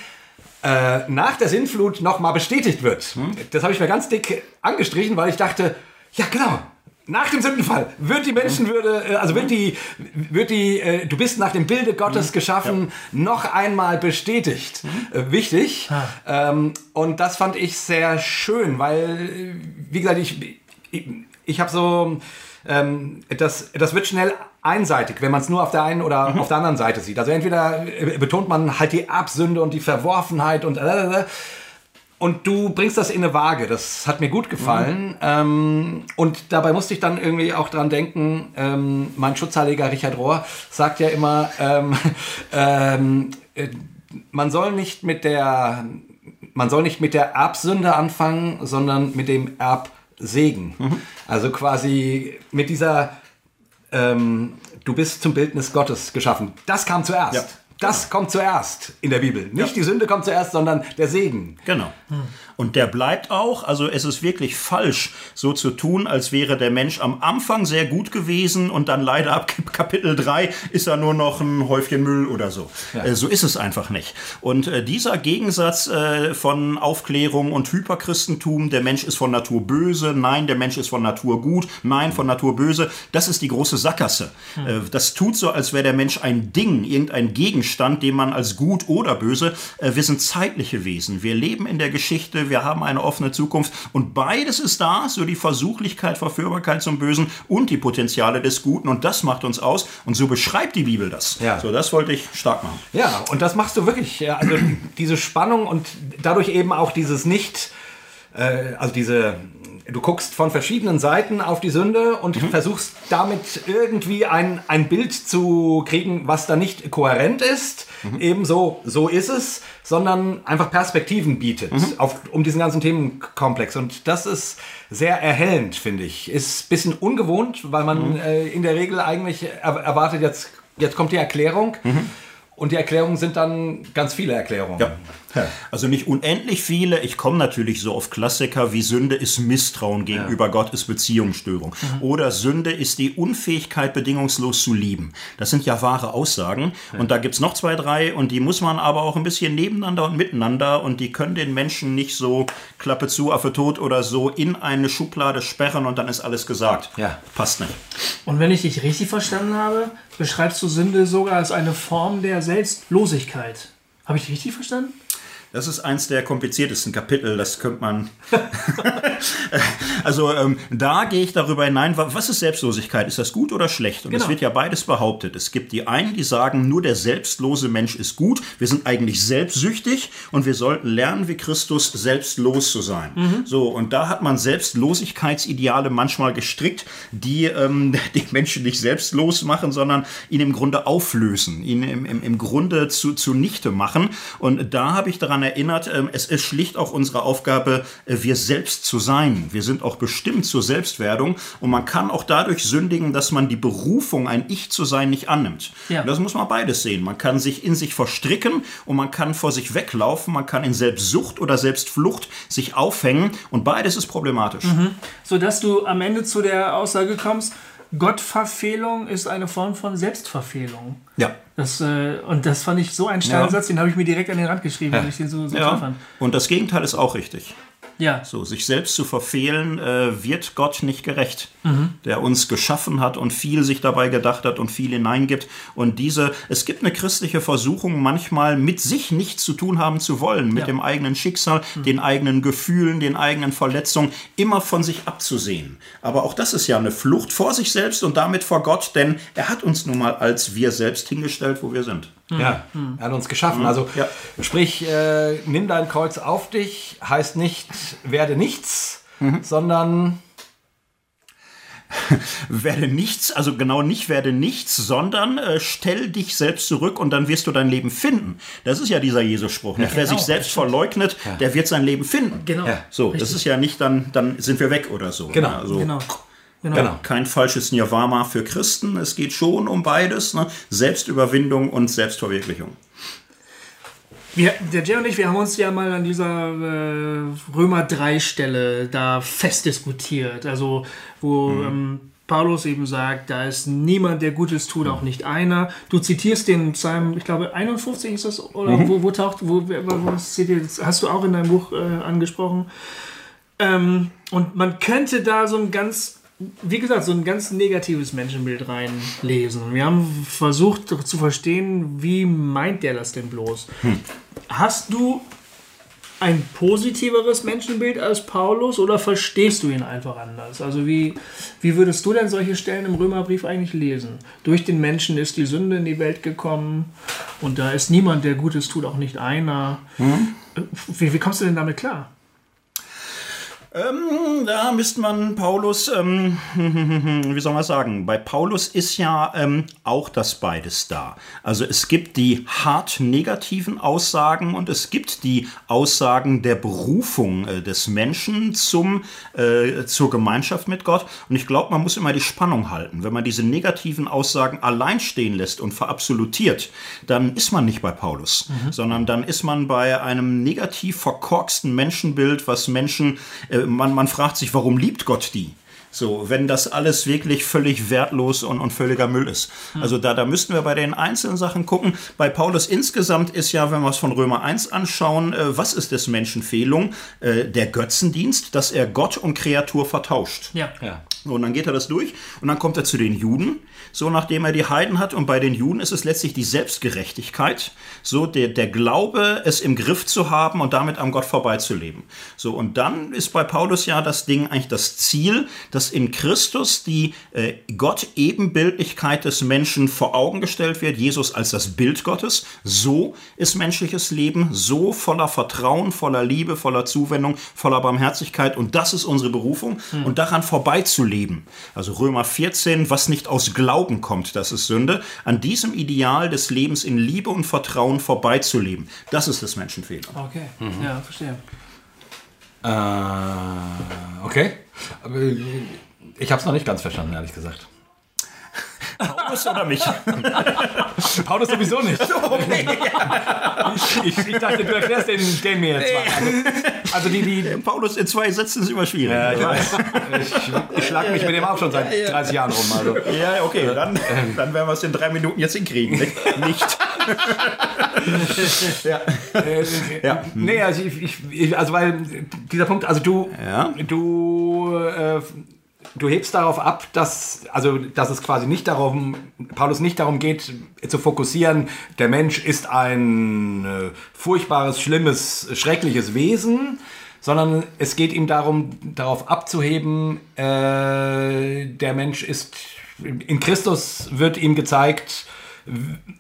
äh, nach der Sintflut nochmal bestätigt wird. Das habe ich mir ganz dick angestrichen, weil ich dachte, ja genau, nach dem Sündenfall wird die Menschenwürde, äh, also wird die, wird die, äh, du bist nach dem Bilde Gottes geschaffen, noch einmal bestätigt. Äh, wichtig. Ähm, und das fand ich sehr schön, weil, wie gesagt, ich, ich, ich habe so, ähm, das, das wird schnell einseitig, wenn man es nur auf der einen oder auf der anderen Seite sieht. Also entweder betont man halt die Erbsünde und die Verworfenheit und äh, und du bringst das in eine Waage. Das hat mir gut gefallen. Ähm, und dabei musste ich dann irgendwie auch dran denken, ähm, mein Schutzheiliger Richard Rohr sagt ja immer, ähm, ähm, äh, man soll nicht mit der man soll nicht mit der Erbsünde anfangen, sondern mit dem Erbsegen. Also quasi mit dieser ähm, du bist zum Bildnis Gottes geschaffen. Das kam zuerst. Ja. Das kommt zuerst in der Bibel. Nicht die Sünde kommt zuerst, sondern der Segen. Genau. Und der bleibt auch, also es ist wirklich falsch, so zu tun, als wäre der Mensch am Anfang sehr gut gewesen und dann leider ab Kapitel 3 ist er nur noch ein Häufchen Müll oder so. Äh, so ist es einfach nicht. Und äh, dieser Gegensatz äh, von Aufklärung und Hyperchristentum, der Mensch ist von Natur böse, nein, der Mensch ist von Natur gut, nein, von Natur böse, das ist die große Sackgasse. Äh, das tut so, als wäre der Mensch ein Ding, irgendein Gegenstand, den man als gut oder böse, äh, wir sind zeitliche Wesen. Wir leben in der Geschichte, wir haben eine offene Zukunft und beides ist da, so die Versuchlichkeit, Verführbarkeit zum Bösen und die Potenziale des Guten und das macht uns aus und so beschreibt die Bibel das. Ja. So, das wollte ich stark machen. Ja, und das machst du wirklich. Ja, also diese Spannung und dadurch eben auch dieses nicht, äh, also diese, du guckst von verschiedenen Seiten auf die Sünde und versuchst damit irgendwie ein, ein Bild zu kriegen, was da nicht kohärent ist. Ebenso, so ist es, sondern einfach Perspektiven bietet auf, um diesen ganzen Themenkomplex. Und das ist sehr erhellend, finde ich. Ist ein bisschen ungewohnt, weil man äh, in der Regel eigentlich er erwartet, jetzt, jetzt kommt die Erklärung. Und die Erklärungen sind dann ganz viele Erklärungen. Ja. Also nicht unendlich viele. Ich komme natürlich so auf Klassiker wie Sünde ist Misstrauen gegenüber Gott, ist Beziehungsstörung. Oder Sünde ist die Unfähigkeit, bedingungslos zu lieben. Das sind ja wahre Aussagen. Und da gibt's noch zwei, drei und die muss man aber auch ein bisschen nebeneinander und miteinander und die können den Menschen nicht so Klappe zu, Affe tot oder so in eine Schublade sperren und dann ist alles gesagt. Ja. Passt nicht. Und wenn ich dich richtig verstanden habe, beschreibst du Sünde sogar als eine Form der Selbstlosigkeit. Habe ich dich richtig verstanden? Das ist eins der kompliziertesten Kapitel, das könnte man. also ähm, da gehe ich darüber hinein, wa- was ist Selbstlosigkeit? Ist das gut oder schlecht? Und es Genau. wird ja beides behauptet. Es gibt die einen, die sagen, nur der selbstlose Mensch ist gut. Wir sind eigentlich selbstsüchtig und wir sollten lernen, wie Christus selbstlos zu sein. So, und da hat man Selbstlosigkeitsideale manchmal gestrickt, die ähm, den Menschen nicht selbstlos machen, sondern ihn im Grunde auflösen, ihn im, im, im Grunde zu, zunichte machen. Und da habe ich daran erinnert, ähm, es ist schlicht auch unsere Aufgabe, äh, wir selbst zu sein. Wir sind auch bestimmt zur Selbstwerdung und man kann auch dadurch sündigen, dass man die Berufung, ein Ich zu sein, nicht annimmt. Ja. Das muss man beides sehen. Man kann sich in sich verstricken und man kann vor sich weglaufen, man kann in Selbstsucht oder Selbstflucht sich aufhängen und beides ist problematisch. Sodass du am Ende zu der Aussage kommst, Gottverfehlung ist eine Form von Selbstverfehlung. Ja. Das, äh, und das fand ich so ein steiler Ja. Satz, den habe ich mir direkt an den Rand geschrieben, weil ich den so, so toll Ja. fand. Und das Gegenteil ist auch richtig. Ja. So, sich selbst zu verfehlen, äh, wird Gott nicht gerecht, der uns geschaffen hat und viel sich dabei gedacht hat und viel hineingibt. Und diese, es gibt eine christliche Versuchung, manchmal mit sich nichts zu tun haben zu wollen, mit Ja. dem eigenen Schicksal, den eigenen Gefühlen, den eigenen Verletzungen, immer von sich abzusehen. Aber auch das ist ja eine Flucht vor sich selbst und damit vor Gott, denn er hat uns nun mal als wir selbst hingestellt, wo wir sind. Ja, er hat uns geschaffen. Also Ja. sprich, äh, nimm dein Kreuz auf dich, heißt nicht, werde nichts, sondern werde nichts, also genau nicht werde nichts, sondern äh, stell dich selbst zurück und dann wirst du dein Leben finden. Das ist ja dieser Jesus-Spruch. Ja, Wer sich genau, selbst verleugnet, ja. der wird sein Leben finden. Genau. So, Richtig. das ist ja nicht dann, dann sind wir weg oder so. Genau. Also, genau. Genau. genau. Kein falsches Nirvana für Christen. Es geht schon um beides. Ne? Selbstüberwindung und Selbstverwirklichung. Wir, der Jay und ich, wir haben uns ja mal an dieser äh, Römer 3 Stelle da festdiskutiert. Also, wo mhm. ähm, Paulus eben sagt, da ist niemand, der Gutes tut, auch nicht einer. Du zitierst den Psalm, ich glaube 51 ist das, oder mhm. wo, wo, taucht, wo, wo hast du auch in deinem Buch äh, angesprochen. Ähm, und man könnte da so ein ganz wie gesagt, so ein ganz negatives Menschenbild reinlesen. Wir haben versucht zu verstehen, wie meint der das denn bloß? Hm. Hast du ein positiveres Menschenbild als Paulus oder verstehst du ihn einfach anders? Also wie, wie würdest du denn solche Stellen im Römerbrief eigentlich lesen? Durch den Menschen ist die Sünde in die Welt gekommen und da ist niemand, der Gutes tut, auch nicht einer. Hm? Wie, wie kommst du denn damit klar? Ähm, da müsste man Paulus, ähm, wie soll man sagen, bei Paulus ist ja ähm, auch das beides da. Also es gibt die hart negativen Aussagen und es gibt die Aussagen der Berufung äh, des Menschen zum, äh, zur Gemeinschaft mit Gott. Und ich glaube, man muss immer die Spannung halten. Wenn man diese negativen Aussagen allein stehen lässt und verabsolutiert, dann ist man nicht bei Paulus, mhm. sondern dann ist man bei einem negativ verkorksten Menschenbild, was Menschen äh, man, man fragt sich, warum liebt Gott die? So, wenn das alles wirklich völlig wertlos und, und völliger Müll ist. Hm. Also da, da müssten wir bei den einzelnen Sachen gucken. Bei Paulus insgesamt ist ja, wenn wir es von Römer 1 anschauen, äh, was ist des Menschen Fehlung? Äh, der Götzendienst, dass er Gott und Kreatur vertauscht. Ja. ja. Und dann geht er das durch und dann kommt er zu den Juden, so nachdem er die Heiden hat. Und bei den Juden ist es letztlich die Selbstgerechtigkeit, so der, der Glaube, es im Griff zu haben und damit am Gott vorbeizuleben. So, und dann ist bei Paulus ja das Ding eigentlich das Ziel, dass in Christus die äh, Gott-Ebenbildlichkeit des Menschen vor Augen gestellt wird, Jesus als das Bild Gottes. So ist menschliches Leben, so voller Vertrauen, voller Liebe, voller Zuwendung, voller Barmherzigkeit. Und das ist unsere Berufung. Mhm. Und daran vorbeizuleben leben. Also Römer 14, was nicht aus Glauben kommt, das ist Sünde. An diesem Ideal des Lebens in Liebe und Vertrauen vorbeizuleben, das ist das Menschenfehler. Okay, mhm. ja, verstehe. Äh, okay. Ich habe es noch nicht ganz verstanden, ehrlich gesagt. Paulus oder mich? Paulus sowieso nicht. Okay. Ich, ich, dachte, du erklärst den, den mir jetzt mal. Also, die, die Paulus in zwei Sätzen ist immer schwierig. Ja, ich weiß. Ich, ich schlage mich mit dem auch schon seit 30 Jahren rum. Also. Ja, okay, dann, dann werden wir es in drei Minuten jetzt hinkriegen. Nicht. ja. ja. Nee, also, ich, ich, also weil dieser Punkt, also du, ja. du äh, du hebst darauf ab, dass, also, dass es quasi nicht darum, Paulus nicht darum geht, zu fokussieren, der Mensch ist ein äh, furchtbares, schlimmes, schreckliches Wesen, sondern es geht ihm darum, darauf abzuheben, äh, der Mensch ist, in Christus wird ihm gezeigt,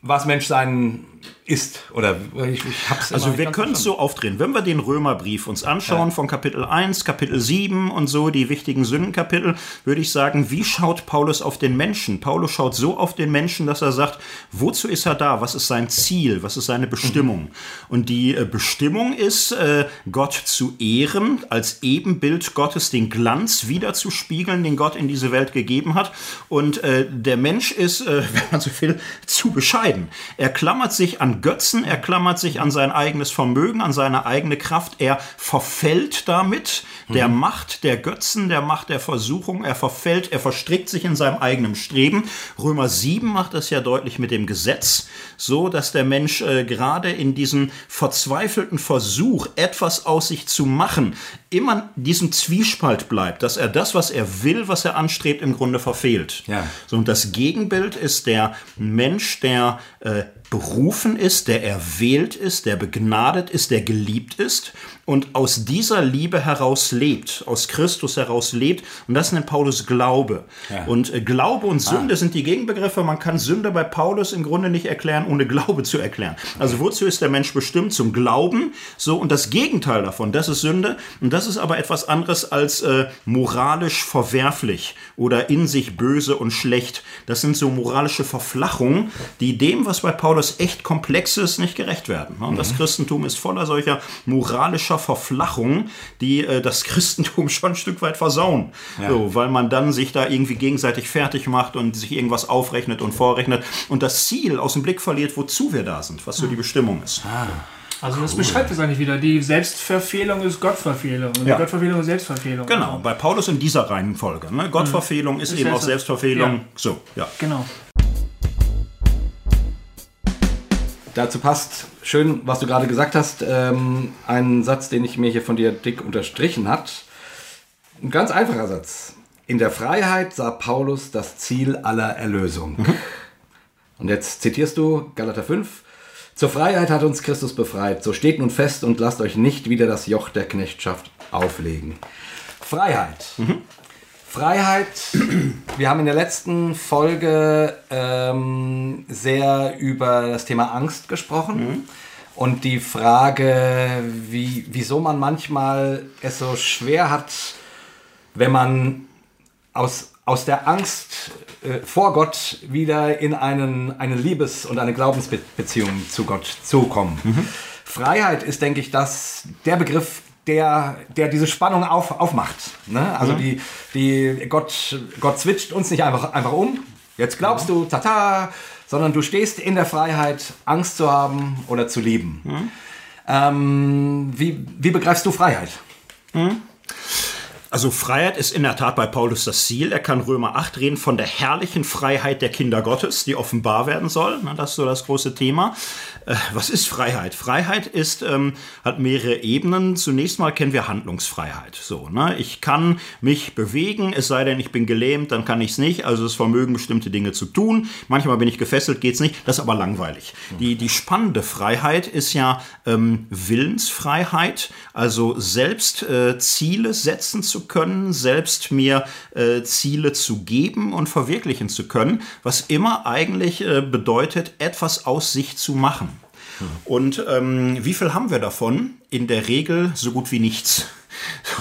was Menschsein ist. Oder ich, ich hab's Also wir können es so aufdrehen. Wenn wir den Römerbrief uns anschauen, ja. von Kapitel 1, Kapitel 7 und so, die wichtigen Sündenkapitel, würde ich sagen, wie schaut Paulus auf den Menschen? Paulus schaut so auf den Menschen, dass er sagt, wozu ist er da? Was ist sein Ziel? Was ist seine Bestimmung? Mhm. Und die äh, Bestimmung ist, äh, Gott zu ehren, als Ebenbild Gottes den Glanz wiederzuspiegeln, den Gott in diese Welt gegeben hat. Und äh, der Mensch ist, wenn man so will, zu bescheiden. Er klammert sich an Götzen, er klammert sich an sein eigenes Vermögen, an seine eigene Kraft, er verfällt damit der mhm. Macht der Götzen, der Macht der Versuchung, er verfällt, er verstrickt sich in seinem eigenen Streben. Römer 7 macht das ja deutlich mit dem Gesetz, so dass der Mensch äh, gerade in diesem verzweifelten Versuch, etwas aus sich zu machen, immer diesem Zwiespalt bleibt, dass er das, was er will, was er anstrebt, im Grunde verfehlt. Ja. So, und das Gegenbild ist der Mensch, der äh, berufen ist, der erwählt ist, der begnadet ist, der geliebt ist und aus dieser Liebe heraus lebt, aus Christus heraus lebt. Und das nennt Paulus Glaube. Ja. Und äh, Glaube und Sünde ah. sind die Gegenbegriffe. Man kann Sünde bei Paulus im Grunde nicht erklären, ohne Glaube zu erklären. Also wozu ist der Mensch bestimmt? Zum Glauben. So, und das Gegenteil davon, das ist Sünde. Und das ist aber etwas anderes als äh, moralisch verwerflich oder in sich böse und schlecht. Das sind so moralische Verflachungen, die dem, was bei Paulus echt komplex ist, nicht gerecht werden. Und das mhm. Christentum ist voller solcher moralischer politischer Verflachung, die äh, das Christentum schon ein Stück weit versauen. Ja. So, weil man dann sich da irgendwie gegenseitig fertig macht und sich irgendwas aufrechnet und vorrechnet und das Ziel aus dem Blick verliert, wozu wir da sind, was so die Bestimmung ist. Ah. Also das cool. beschreibt es eigentlich wieder. Die Selbstverfehlung ist Gottverfehlung und ja. Gottverfehlung ist Selbstverfehlung. Genau, bei Paulus in dieser Reihenfolge. Ne? Gottverfehlung mhm. ist, ist, eben auch Selbstverfehlung. Ja. So, ja. Genau. Dazu passt schön, was du gerade gesagt hast, ähm, ein Satz, den ich mir hier von dir dick unterstrichen hat. Ein ganz einfacher Satz. In der Freiheit sah Paulus das Ziel aller Erlösung. Mhm. Und jetzt zitierst du Galater 5. Zur Freiheit hat uns Christus befreit. So steht nun fest und lasst euch nicht wieder das Joch der Knechtschaft auflegen. Freiheit. Mhm. Freiheit. Wir haben in der letzten Folge ähm, sehr über das Thema Angst gesprochen. Mhm. Und die Frage, wie, wieso man manchmal es so schwer hat, wenn man aus, aus der Angst äh, vor Gott wieder in einen, eine Liebes- und eine Glaubensbeziehung zu Gott zukommen. Mhm. Freiheit ist, denke ich, das, der Begriff, der, der diese Spannung auf, aufmacht. Ne? Also mhm. die, die Gott, Gott switcht uns nicht einfach, einfach um. Jetzt glaubst mhm. du, tata, sondern du stehst in der Freiheit, Angst zu haben oder zu lieben. Mhm. Ähm, wie, wie begreifst du Freiheit? Mhm. Also Freiheit ist in der Tat bei Paulus das Ziel. Er kann Römer 8 reden von der herrlichen Freiheit der Kinder Gottes, die offenbar werden soll. Das ist so das große Thema. Äh, was ist Freiheit? Freiheit ist, ähm, hat mehrere Ebenen. Zunächst mal kennen wir Handlungsfreiheit. So, ne? Ich kann mich bewegen, es sei denn, ich bin gelähmt, dann kann ich es nicht. Also das Vermögen, bestimmte Dinge zu tun. Manchmal bin ich gefesselt, geht es nicht. Das ist aber langweilig. Die, die spannende Freiheit ist ja ähm, Willensfreiheit, also selbst äh, Ziele setzen zu können, selbst mir äh, Ziele zu geben und verwirklichen zu können, was immer eigentlich äh, bedeutet, etwas aus sich zu machen. Und ähm, wie viel haben wir davon? In der Regel so gut wie nichts.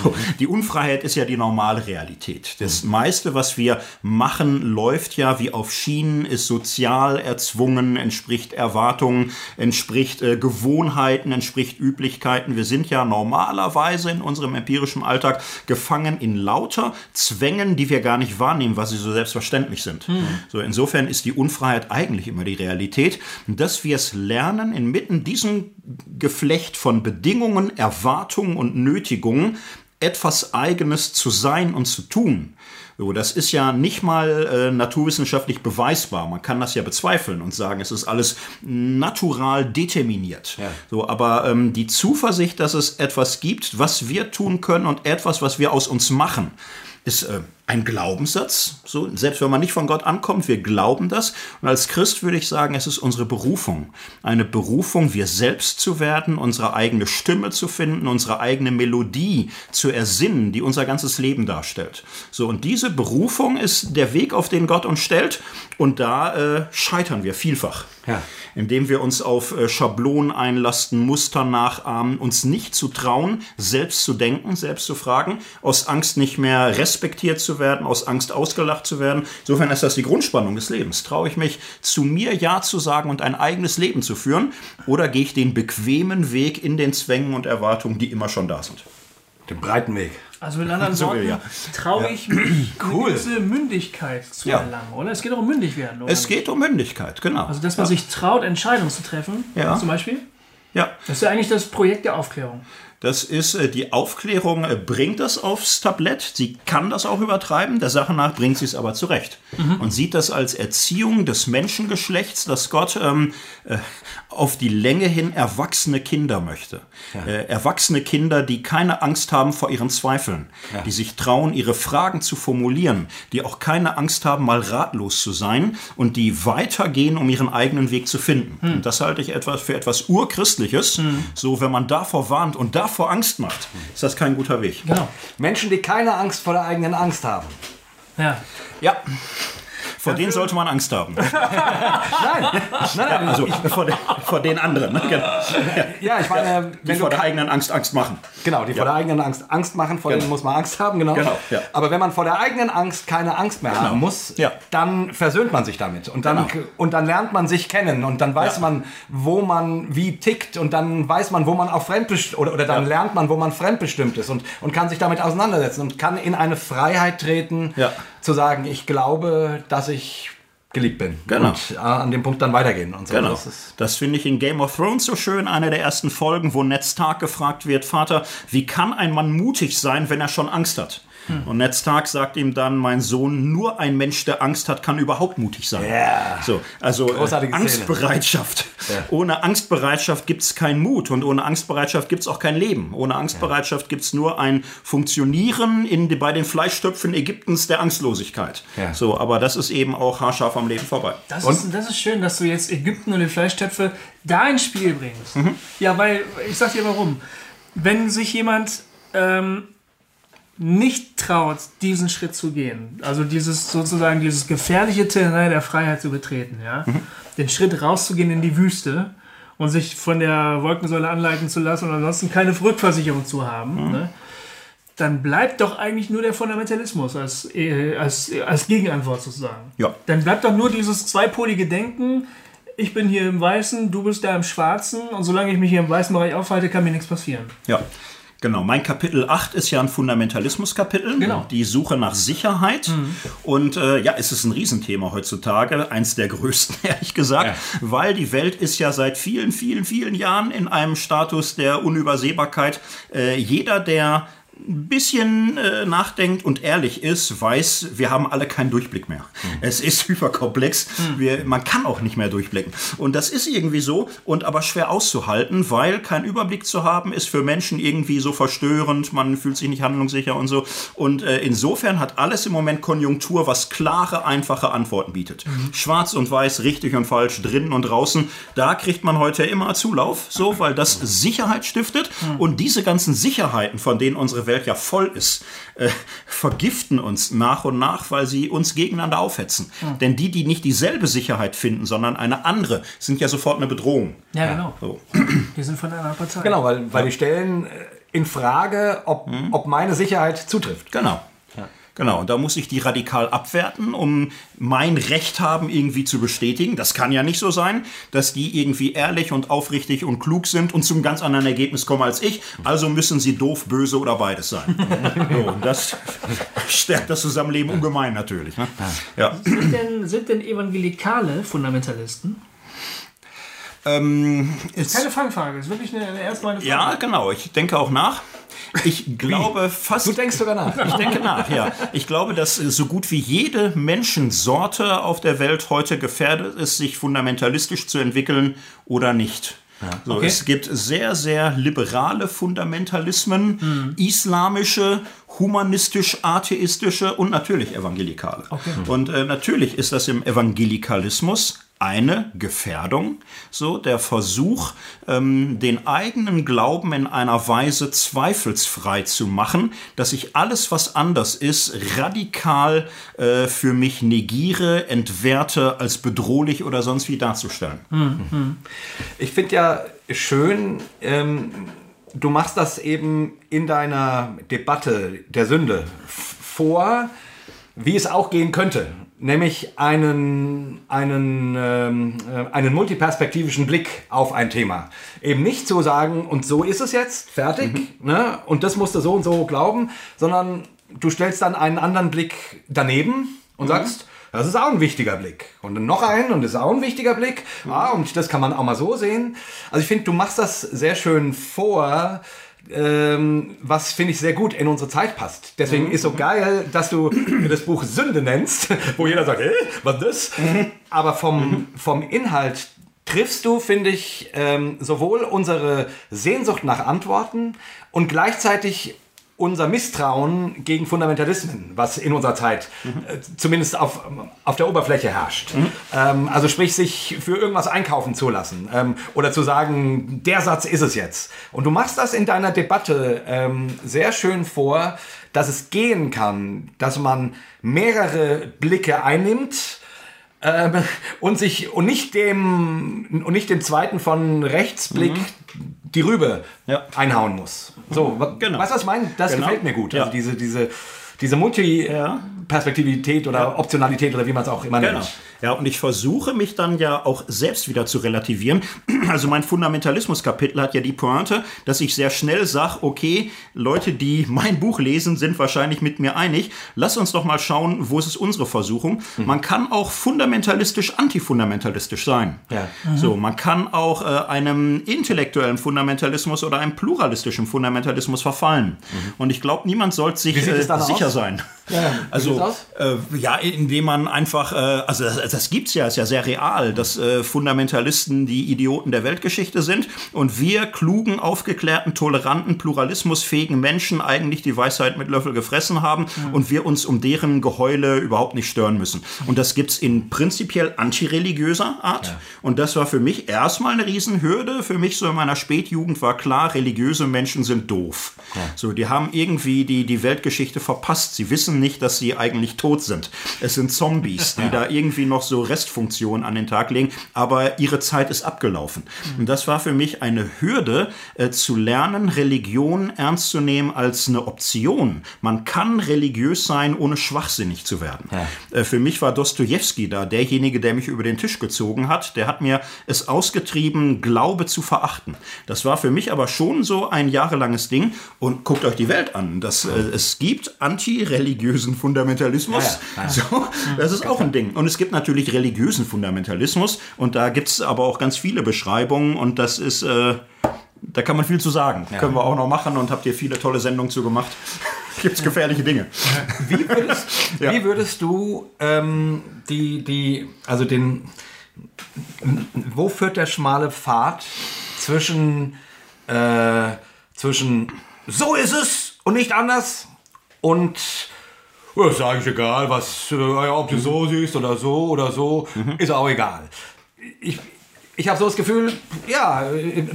So, die Unfreiheit ist ja die normale Realität. Das meiste, was wir machen, läuft ja wie auf Schienen, ist sozial erzwungen, entspricht Erwartungen, entspricht äh, Gewohnheiten, entspricht Üblichkeiten. Wir sind ja normalerweise in unserem empirischen Alltag gefangen in lauter Zwängen, die wir gar nicht wahrnehmen, weil sie so selbstverständlich sind. Mhm. So, insofern ist die Unfreiheit eigentlich immer die Realität. Dass wir es lernen, inmitten diesem Geflecht von Bedingungen, Erwartungen und Nötigungen, etwas Eigenes zu sein und zu tun. So, das ist ja nicht mal äh, naturwissenschaftlich beweisbar. Man kann das ja bezweifeln und sagen, es ist alles natural determiniert. Ja. So, aber ähm, die Zuversicht, dass es etwas gibt, was wir tun können und etwas, was wir aus uns machen, ist äh, ein Glaubenssatz. So, selbst wenn man nicht von Gott ankommt, wir glauben das. Und als Christ würde ich sagen, es ist unsere Berufung. Eine Berufung, wir selbst zu werden, unsere eigene Stimme zu finden, unsere eigene Melodie zu ersinnen, die unser ganzes Leben darstellt. So, und diese Berufung ist der Weg, auf den Gott uns stellt. Und da äh, scheitern wir vielfach. Ja. Indem wir uns auf äh, Schablonen einlasten, Muster nachahmen, uns nicht zu trauen, selbst zu denken, selbst zu fragen, aus Angst nicht mehr respektiert zu werden, aus Angst ausgelacht zu werden. Insofern ist das die Grundspannung des Lebens. Traue ich mich, zu mir Ja zu sagen und ein eigenes Leben zu führen? Oder gehe ich den bequemen Weg in den Zwängen und Erwartungen, die immer schon da sind? Den breiten Weg. Also mit anderen so, Worten, ja. traue ich mich, cool. eine gewisse Mündigkeit zu ja. erlangen, oder? Es geht auch um mündig werden, oder? Es geht um Mündigkeit, genau. Also, dass man ja. sich traut, Entscheidungen zu treffen, ja. zum Beispiel. Ja. Das ist ja eigentlich das Projekt der Aufklärung. Das ist, äh, die Aufklärung äh, bringt das aufs Tablett. Sie kann das auch übertreiben. Der Sache nach bringt sie es aber zurecht. Mhm. Und sieht das als Erziehung des Menschengeschlechts, das Gott ähm, äh, auf die Länge hin erwachsene Kinder möchte. Äh, erwachsene Kinder, die keine Angst haben vor ihren Zweifeln, die sich trauen, ihre Fragen zu formulieren, die auch keine Angst haben, mal ratlos zu sein und die weitergehen, um ihren eigenen Weg zu finden. Hm. Und das halte ich etwas für etwas Urchristliches. So, wenn man davor warnt und davor Angst macht, ist das kein guter Weg. Genau. Menschen, die keine Angst vor der eigenen Angst haben. Ja. Ja. Vor denen sollte man Angst haben. Nein, nein, nein. Also vor, den, vor den anderen. Ne? Genau. ja, ich meine, Die wenn vor der eigenen Angst Angst machen. Genau, die vor der eigenen Angst Angst machen, vor Genau. denen muss man Angst haben, genau. Genau, ja. Aber wenn man vor der eigenen Angst keine Angst mehr haben muss, Ja. dann versöhnt man sich damit. Und dann, Genau. und dann lernt man sich kennen und dann weiß Ja. man, wo man wie tickt und dann weiß man, wo man auch fremdbestimmt oder, oder dann lernt man, wo man fremdbestimmt ist und, und kann sich damit auseinandersetzen und kann in eine Freiheit treten, Ja. Zu sagen, ich glaube, dass ich geliebt bin. Genau. Und äh, an dem Punkt dann weitergehen und so. Genau. Das Das finde ich in Game of Thrones so schön, eine der ersten Folgen, wo Ned Stark gefragt wird, Vater, wie kann ein Mann mutig sein, wenn er schon Angst hat? Hm. Und Ned Stark sagt ihm dann, mein Sohn, nur ein Mensch, der Angst hat, kann überhaupt mutig sein. Ja. So, also äh. Angstbereitschaft. Ohne Angstbereitschaft gibt es keinen Mut und ohne Angstbereitschaft gibt es auch kein Leben. Ohne Angstbereitschaft gibt es nur ein Funktionieren in, bei den Fleischstöpfen Ägyptens der Angstlosigkeit. Ja. So, aber das ist eben auch haarscharf am Leben vorbei. Das ist, das ist schön, dass du jetzt Ägypten und die Fleischtöpfe da ins Spiel bringst. Mhm. Ja, weil, ich sag dir warum. Wenn sich jemand ähm, nicht traut, diesen Schritt zu gehen, also dieses sozusagen dieses gefährliche Terrain der Freiheit zu betreten, ja, Mhm. den Schritt rauszugehen in die Wüste und sich von der Wolkensäule anleiten zu lassen und ansonsten keine Rückversicherung zu haben, Mhm. ne, dann bleibt doch eigentlich nur der Fundamentalismus als, äh, als, als Gegenantwort sozusagen. Ja. Dann bleibt doch nur dieses zweipolige Denken, ich bin hier im Weißen, du bist da im Schwarzen und solange ich mich hier im weißen Bereich aufhalte, kann mir nichts passieren. Ja. Genau, mein Kapitel 8 ist ja ein Fundamentalismus-Kapitel, Genau. die Suche nach Sicherheit. Und äh, ja, es ist ein Riesenthema heutzutage, eins der größten, ehrlich gesagt, weil die Welt ist ja seit vielen, vielen, vielen Jahren in einem Status der Unübersehbarkeit. Äh, jeder, der ein bisschen äh, nachdenkt und ehrlich ist, weiß, wir haben alle keinen Durchblick mehr. Es ist hyperkomplex. Wir, man kann auch nicht mehr durchblicken. Und das ist irgendwie so und aber schwer auszuhalten, weil kein Überblick zu haben ist für Menschen irgendwie so verstörend. Man fühlt sich nicht handlungssicher und so. Und äh, insofern hat alles im Moment Konjunktur, was klare, einfache Antworten bietet. Schwarz und weiß, richtig und falsch, drinnen und draußen. Da kriegt man heute immer Zulauf, so, weil das Sicherheit stiftet. Und diese ganzen Sicherheiten, von denen unsere Welt ja voll ist, äh, vergiften uns nach und nach, weil sie uns gegeneinander aufhetzen. Denn die, die nicht dieselbe Sicherheit finden, sondern eine andere, sind ja sofort eine Bedrohung. Ja, genau. So. Wir sind von einer Partei. genau, weil, weil die stellen äh, in Frage, ob, ob meine Sicherheit zutrifft. Genau. Genau, und da muss ich die radikal abwerten, um mein Recht haben irgendwie zu bestätigen. Das kann ja nicht so sein, dass die irgendwie ehrlich und aufrichtig und klug sind und zum ganz anderen Ergebnis kommen als ich. Also müssen sie doof, böse oder beides sein. so, und das stärkt das Zusammenleben ungemein natürlich. Ne? Ja. Sind denn, sind denn evangelikale Fundamentalisten? Ähm, es- Keine Fangfrage, ist wirklich eine, eine erstmal eine Frage. ja, genau. Ich denke auch nach. Ich glaube fast. Du denkst sogar nach. Ich denke nach, ja. Ich glaube, dass äh, so gut wie jede Menschensorte auf der Welt heute gefährdet ist, sich fundamentalistisch zu entwickeln oder nicht. So, Okay. Es gibt sehr, sehr liberale Fundamentalismen, islamische, humanistisch-atheistische und natürlich evangelikale. Und äh, natürlich ist das im Evangelikalismus eine Gefährdung, so der Versuch, ähm, den eigenen Glauben in einer Weise zweifelsfrei zu machen, dass ich alles, was anders ist, radikal äh, für mich negiere, entwerte, als bedrohlich oder sonst wie darzustellen. Ich finde ja schön, ähm, du machst das eben in deiner Debatte der Sünde vor, wie es auch gehen könnte. Nämlich einen, einen, ähm, äh, einen multiperspektivischen Blick auf ein Thema. Eben nicht zu sagen, und so ist es jetzt, fertig, ne? und das musst du so und so glauben, sondern du stellst dann einen anderen Blick daneben und sagst, das ist auch ein wichtiger Blick. Und dann noch einen und das ist auch ein wichtiger Blick. Ah, und das kann man auch mal so sehen. Also ich finde, du machst das sehr schön vor, ähm, was finde ich sehr gut in unsere Zeit passt. Deswegen ist so geil, dass du das Buch Sünde nennst, wo jeder sagt, hey, was ist das? Aber vom, vom Inhalt triffst du, finde ich, ähm, sowohl unsere Sehnsucht nach Antworten und gleichzeitig unser Misstrauen gegen Fundamentalismen, was in unserer Zeit äh, zumindest auf, auf der Oberfläche herrscht. Ähm, also sprich, sich für irgendwas einkaufen zu lassen ähm, oder zu sagen, der Satz ist es jetzt. Und du machst das in deiner Debatte ähm, sehr schön vor, dass es gehen kann, dass man mehrere Blicke einnimmt ähm, und sich und nicht dem und nicht dem zweiten von Rechtsblick die Rübe Ja. einhauen muss. So, Genau. weißt du, was ich meine? Das Genau. gefällt mir gut. Also diese diese diese Multiperspektivität oder Ja. Optionalität oder wie man es auch immer Genau. nennt. Ja, und ich versuche mich dann ja auch selbst wieder zu relativieren. Also mein Fundamentalismus-Kapitel hat ja die Pointe, dass ich sehr schnell sage, okay, Leute, die mein Buch lesen, sind wahrscheinlich mit mir einig. Lass uns doch mal schauen, wo ist es unsere Versuchung. Man kann auch fundamentalistisch antifundamentalistisch sein. Ja. So, man kann auch äh, einem intellektuellen Fundamentalismus oder einem pluralistischen Fundamentalismus verfallen. Und ich glaube, niemand sollte sich äh, sicher aus? Sein. Ja, also äh, ja, indem man einfach, äh, also das, das gibt's ja, ist ja sehr real, dass äh, Fundamentalisten die Idioten der Weltgeschichte sind und wir klugen, aufgeklärten, toleranten, pluralismusfähigen Menschen eigentlich die Weisheit mit Löffel gefressen haben und wir uns um deren Geheule überhaupt nicht stören müssen. Und das gibt's in prinzipiell antireligiöser Art. Und das war für mich erstmal eine Riesenhürde. Für mich so in meiner Spätjugend war klar, religiöse Menschen sind doof. So, die haben irgendwie die, die Weltgeschichte verpasst. Sie wissen nicht, dass sie eigentlich tot sind. Es sind Zombies, die da irgendwie noch so Restfunktionen an den Tag legen, aber ihre Zeit ist abgelaufen. Und das war für mich eine Hürde, äh, zu lernen, Religion ernst zu nehmen als eine Option. Man kann religiös sein, ohne schwachsinnig zu werden. Äh, für mich war Dostoevsky da derjenige, der mich über den Tisch gezogen hat. Der hat mir es ausgetrieben, Glaube zu verachten. Das war für mich aber schon so ein jahrelanges Ding. Und guckt euch die Welt an. Das, äh, es gibt antireligiösen Fundamentalismus. Ja, ja. So, das ist auch ein Ding. Und es gibt natürlich religiösen Fundamentalismus. Und da gibt es aber auch ganz viele Beschreibungen. Und das ist... Äh, da kann man viel zu sagen. Können wir auch noch machen und habt ihr viele tolle Sendungen zu gemacht. Gibt's gefährliche Dinge. Wie würdest, wie würdest du ähm, die, die, also den, wo führt der schmale Pfad zwischen, äh, zwischen so ist es und nicht anders und ja, ist eigentlich egal, was, äh, ja, ob du so siehst oder so oder so, ist auch egal. Ich, ich habe so das Gefühl, ja,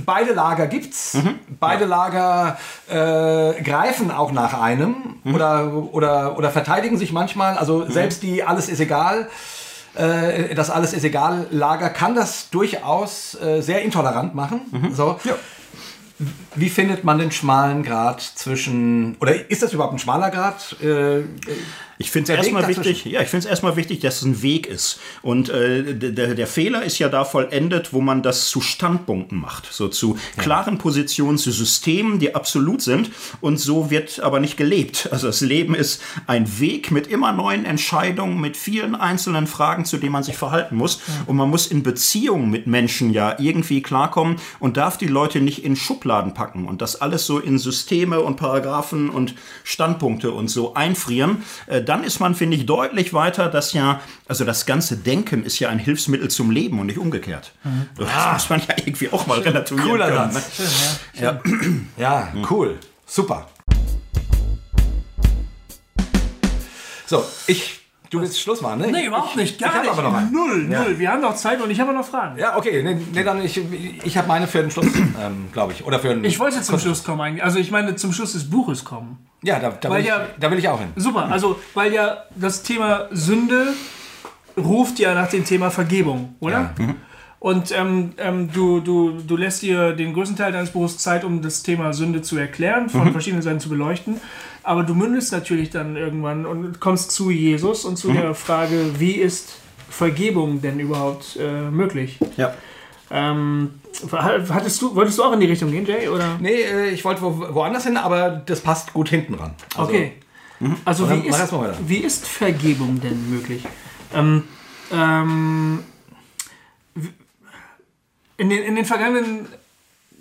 beide Lager gibt's. Beide Lager äh, greifen auch nach einem oder, oder, oder verteidigen sich manchmal. Also selbst die alles ist egal, äh, das alles ist egal Lager kann das durchaus äh, sehr intolerant machen. So. Wie findet man den schmalen Grad zwischen, oder ist das überhaupt ein schmaler Grad? Äh, Ich finde es erstmal wichtig, ja, ich finde es erstmal wichtig, dass es ein Weg ist. Und äh, der, der Fehler ist ja da vollendet, wo man das zu Standpunkten macht. So zu klaren Positionen, zu Systemen, die absolut sind. Und so wird aber nicht gelebt. Also das Leben ist ein Weg mit immer neuen Entscheidungen, mit vielen einzelnen Fragen, zu denen man sich verhalten muss. Und man muss in Beziehungen mit Menschen ja irgendwie klarkommen und darf die Leute nicht in Schubladen packen und das alles so in Systeme und Paragraphen und Standpunkte und so einfrieren. Äh, dann ist man, finde ich, deutlich weiter, dass ja, also das ganze Denken ist ja ein Hilfsmittel zum Leben und nicht umgekehrt. Das muss man ja irgendwie auch mal relativieren Cooler können. Ne? Ja. Ja, cool. Super. So, ich. Du willst Schluss machen, ne? Nee, überhaupt nicht. Gar ich nicht. aber noch einen. Null, Ja. null. Wir haben noch Zeit und ich habe noch Fragen. Ja, okay. Nee, nee dann ich, ich habe meine für den Schluss, ähm, glaube ich. Oder für den. Ich wollte zum Schluss kommen eigentlich. Also ich meine zum Schluss des Buches kommen. Ja, da, da, will ich, ja- da will ich auch hin. Super, also weil ja das Thema Sünde ruft ja nach dem Thema Vergebung, oder? Und ähm, ähm, du, du, du lässt dir den größten Teil deines Buches Zeit, um das Thema Sünde zu erklären, von verschiedenen Seiten zu beleuchten. Aber du mündest natürlich dann irgendwann und kommst zu Jesus und zu der Frage, wie ist Vergebung denn überhaupt äh, möglich? Ja. Ähm, hattest du, wolltest du auch in die Richtung gehen, Jay? Oder? Nee, äh, ich wollte wo, woanders hin, aber das passt gut hinten ran. Also, Okay. Also Dann wie ist, wie ist Vergebung denn möglich? Ähm, ähm, in, den, in den vergangenen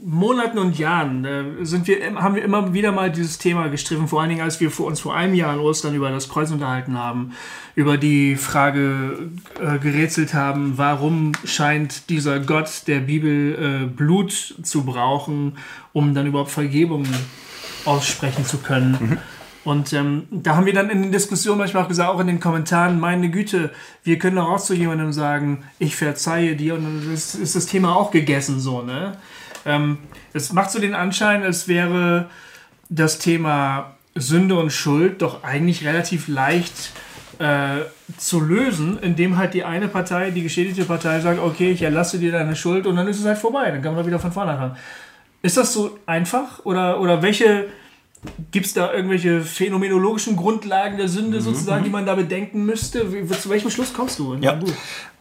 Monaten und Jahren äh, sind wir, haben wir immer wieder mal dieses Thema gestriffen, vor allen Dingen, als wir vor uns vor einem Jahr an Ostern über das Kreuz unterhalten haben, über die Frage äh, gerätselt haben, warum scheint dieser Gott der Bibel äh, Blut zu brauchen, um dann überhaupt Vergebung aussprechen zu können. Mhm. Und ähm, da haben wir dann in den Diskussionen manchmal auch gesagt, auch in den Kommentaren, meine Güte, wir können doch auch zu jemandem sagen, ich verzeihe dir und dann ist, ist das Thema auch gegessen so, ne? Ähm, es macht so den Anschein, als wäre das Thema Sünde und Schuld doch eigentlich relativ leicht äh, zu lösen, indem halt die eine Partei, die geschädigte Partei, sagt, okay, ich erlasse dir deine Schuld und dann ist es halt vorbei, dann kann man wieder von vorne anfangen. Ist das so einfach oder, oder welche Gibt es da irgendwelche phänomenologischen Grundlagen der Sünde mhm. sozusagen, die man da bedenken müsste? Wie, zu welchem Schluss kommst du? ja.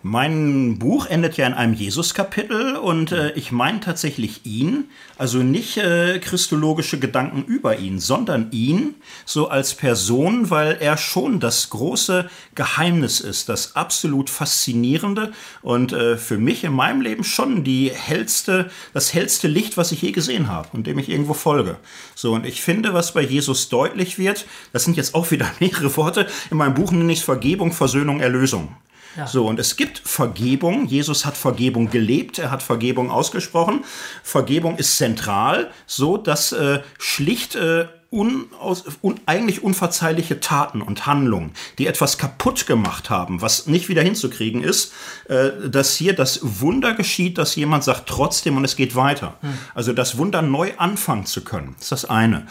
Mein Buch endet ja in einem Jesus-Kapitel und äh, ich meine tatsächlich ihn, also nicht äh, christologische Gedanken über ihn, sondern ihn so als Person, weil er schon das große Geheimnis ist, das absolut faszinierende und äh, für mich in meinem Leben schon die hellste, das hellste Licht, was ich je gesehen habe und dem ich irgendwo folge. So und ich finde, was bei Jesus deutlich wird, das sind jetzt auch wieder mehrere Worte, in meinem Buch nenne ich Vergebung, Versöhnung, Erlösung. Ja. So, und es gibt Vergebung. Jesus hat Vergebung gelebt, er hat Vergebung ausgesprochen. Vergebung ist zentral, so dass äh, schlicht äh, unaus, un, eigentlich unverzeihliche Taten und Handlungen, die etwas kaputt gemacht haben, was nicht wieder hinzukriegen ist, äh, dass hier das Wunder geschieht, dass jemand sagt trotzdem und es geht weiter. Mhm. Also das Wunder neu anfangen zu können, ist das eine. Mhm.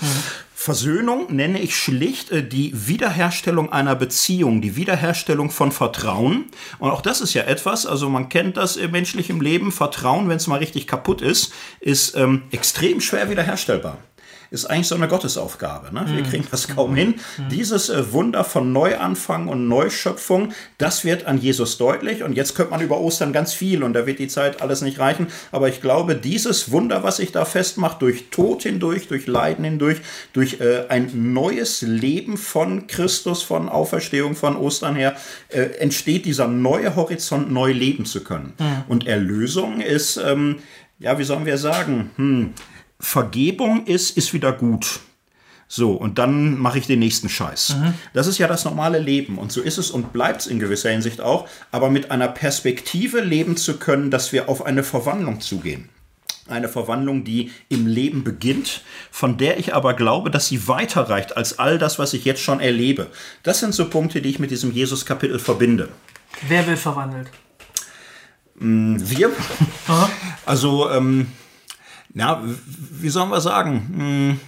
Versöhnung nenne ich schlicht äh, die Wiederherstellung einer Beziehung, die Wiederherstellung von Vertrauen. Und auch das ist ja etwas, also man kennt das im menschlichen Leben, Vertrauen, wenn es mal richtig kaputt ist, ist ähm, extrem schwer wiederherstellbar ist eigentlich so eine Gottesaufgabe. Ne? Wir mhm. kriegen das kaum hin. Mhm. Dieses äh, Wunder von Neuanfang und Neuschöpfung, das wird an Jesus deutlich. Und jetzt könnte man über Ostern ganz viel und da wird die Zeit alles nicht reichen. Aber ich glaube, dieses Wunder, was sich da festmacht, durch Tod hindurch, durch Leiden hindurch, durch äh, ein neues Leben von Christus, von Auferstehung, von Ostern her, äh, entsteht dieser neue Horizont, neu leben zu können. Mhm. Und Erlösung ist, ähm, ja, wie sollen wir sagen, hm, Vergebung ist, ist wieder gut. So, und dann mache ich den nächsten Scheiß. Mhm. Das ist ja das normale Leben. Und so ist es und bleibt es in gewisser Hinsicht auch. Aber mit einer Perspektive leben zu können, dass wir auf eine Verwandlung zugehen. Eine Verwandlung, die im Leben beginnt, von der ich aber glaube, dass sie weiterreicht als all das, was ich jetzt schon erlebe. Das sind so Punkte, die ich mit diesem Jesus-Kapitel verbinde. Wer wird verwandelt? Mm, wir. Also, ähm, ja, wie sollen wir sagen? Hm,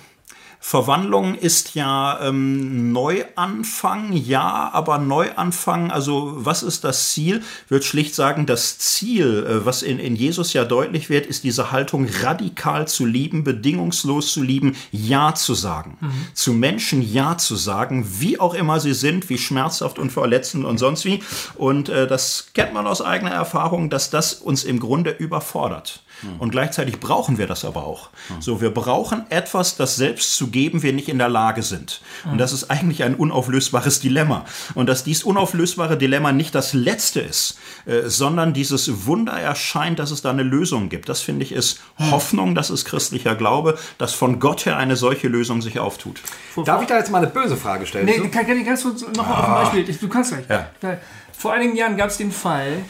Verwandlung ist ja ähm, Neuanfang, ja, aber Neuanfang, also was ist das Ziel? Wird schlicht sagen, das Ziel, äh, was in, in Jesus ja deutlich wird, ist diese Haltung radikal zu lieben, bedingungslos zu lieben, Ja zu sagen. Mhm. Zu Menschen Ja zu sagen, wie auch immer sie sind, wie schmerzhaft und verletzend und sonst wie. Und äh, das kennt man aus eigener Erfahrung, dass das uns im Grunde überfordert. Mhm. Und gleichzeitig brauchen wir das aber auch. Mhm. So, wir brauchen etwas, das selbst zu geben wir nicht in der Lage sind. Mhm. Und das ist eigentlich ein unauflösbares Dilemma. Und dass dies unauflösbare Dilemma nicht das letzte ist, äh, sondern dieses Wunder erscheint, dass es da eine Lösung gibt. Das finde ich ist mhm. Hoffnung, das ist christlicher Glaube, dass von Gott her eine solche Lösung sich auftut. Darf ich da jetzt mal eine böse Frage stellen? Nee, kann, kann ich ganz kurz noch ah. auf ein Beispiel. Du kannst gleich. Ja. Vor einigen Jahren gab es den Fall,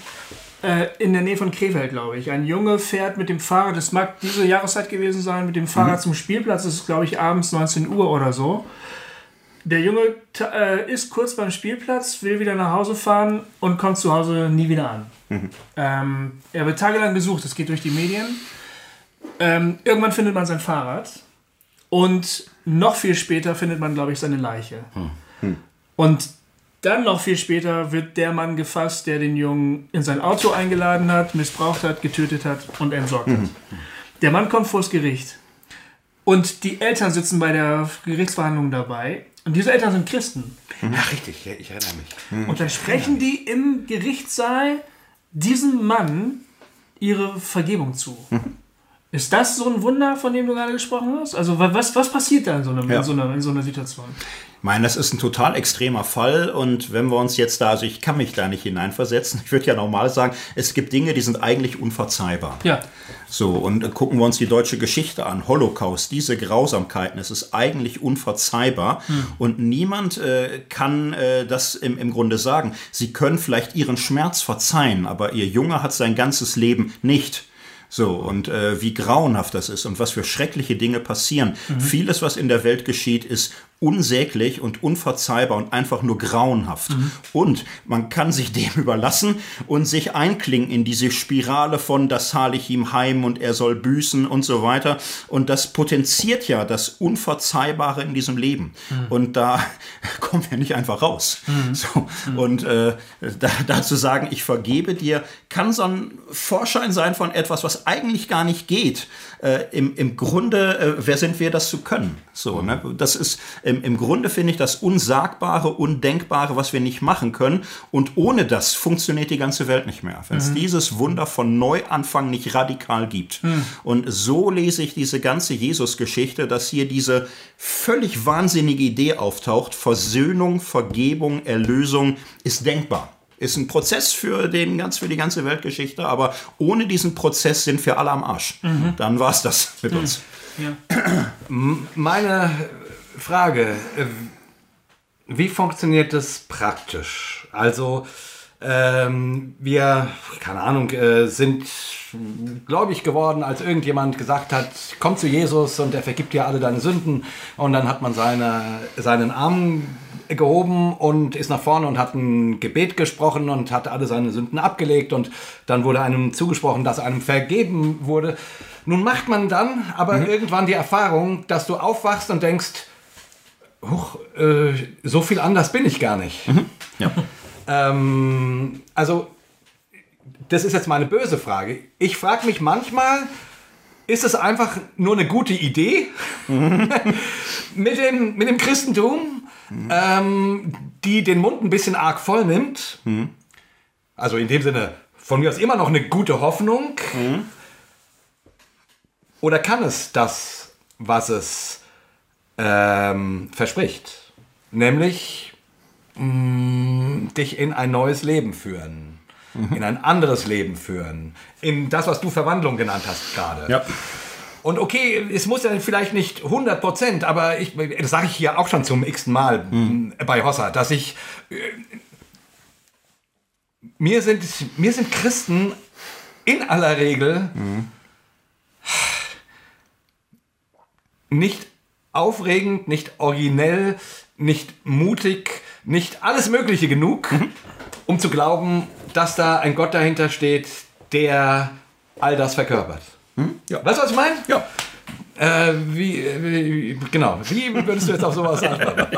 äh, in der Nähe von Krefeld, glaube ich. Ein Junge fährt mit dem Fahrrad, das mag diese Jahreszeit gewesen sein, mit dem Fahrrad mhm. zum Spielplatz. Das ist, glaube ich, abends 19 Uhr oder so. Der Junge äh, ist kurz beim Spielplatz, will wieder nach Hause fahren und kommt zu Hause nie wieder an. Mhm. Ähm, er wird tagelang gesucht, das geht durch die Medien. Ähm, irgendwann findet man sein Fahrrad und noch viel später findet man, glaube ich, seine Leiche. Mhm. Und dann noch viel später wird der Mann gefasst, der den Jungen in sein Auto eingeladen hat, missbraucht hat, getötet hat und entsorgt hat. Mhm. Der Mann kommt vors Gericht. Und die Eltern sitzen bei der Gerichtsverhandlung dabei. Und diese Eltern sind Christen. Mhm. Ja, richtig, ich erinnere mich. Mhm. Und dann sprechen die im Gerichtssaal diesem Mann ihre Vergebung zu. Mhm. Ist das so ein Wunder, von dem du gerade gesprochen hast? Also was, was passiert da in so, einem, Ja. in, so einer, in so einer Situation? Ich meine, das ist ein total extremer Fall und wenn wir uns jetzt da, also ich kann mich da nicht hineinversetzen, ich würde ja normal sagen, es gibt Dinge, die sind eigentlich unverzeihbar. Ja. So, und äh, gucken wir uns die deutsche Geschichte an, Holocaust, diese Grausamkeiten, es ist eigentlich unverzeihbar und niemand äh, kann äh, das im, im Grunde sagen. Sie können vielleicht ihren Schmerz verzeihen, aber ihr Junge hat sein ganzes Leben nicht. So, und äh, wie grauenhaft das ist und was für schreckliche Dinge passieren. Vieles, was in der Welt geschieht, ist unsäglich und unverzeihbar und einfach nur grauenhaft. Und man kann sich dem überlassen und sich einklinken in diese Spirale von das zahle ich ihm heim und er soll büßen und so weiter. Und das potenziert ja das Unverzeihbare in diesem Leben. Und da kommen wir nicht einfach raus. So, und äh, da, dazu sagen, ich vergebe dir, kann so ein Vorschein sein von etwas, was eigentlich gar nicht geht. Äh, im, Im Grunde, äh, wer sind wir, das zu können? So, ne? Das ist im, im Grunde finde ich das Unsagbare, Undenkbare, was wir nicht machen können. Und ohne das funktioniert die ganze Welt nicht mehr. Wenn es dieses Wunder von Neuanfang nicht radikal gibt. Und so lese ich diese ganze Jesus-Geschichte, dass hier diese völlig wahnsinnige Idee auftaucht. Versöhnung, Vergebung, Erlösung ist denkbar. Ist ein Prozess für, den, ganz, für die ganze Weltgeschichte, aber ohne diesen Prozess sind wir alle am Arsch. Dann war es das mit uns. Meine Frage, äh, wie funktioniert das praktisch? Also, ähm, wir, keine Ahnung, äh, sind gläubig geworden, als irgendjemand gesagt hat, komm zu Jesus und er vergibt dir alle deine Sünden. Und dann hat man seine, seinen Arm gehoben und ist nach vorne und hat ein Gebet gesprochen und hat alle seine Sünden abgelegt und dann wurde einem zugesprochen, dass einem vergeben wurde. Nun macht man dann aber irgendwann die Erfahrung, dass du aufwachst und denkst, Huch, äh, so viel anders bin ich gar nicht. Ja. Ähm, also, das ist jetzt meine böse Frage. Ich frage mich manchmal, ist es einfach nur eine gute Idee mit, dem, mit dem Christentum, ähm, die den Mund ein bisschen arg voll nimmt? Also in dem Sinne, von mir aus immer noch eine gute Hoffnung. Oder kann es das, was es ähm, verspricht? Nämlich mh, dich in ein neues Leben führen. In ein anderes Leben führen. In das, was du Verwandlung genannt hast gerade. Ja. Und okay, es muss ja vielleicht nicht 100 Prozent, aber ich, das sage ich hier auch schon zum x-ten Mal m, bei Hossa, dass ich, äh, mir sind, mir sind Christen in aller Regel nicht aufregend, nicht originell, nicht mutig, nicht alles Mögliche genug, um zu glauben, dass da ein Gott dahinter steht, der all das verkörpert. Ja. Weißt du, was ich meine? Ja. Äh, wie, wie, genau. Wie würdest du jetzt auf sowas antworten?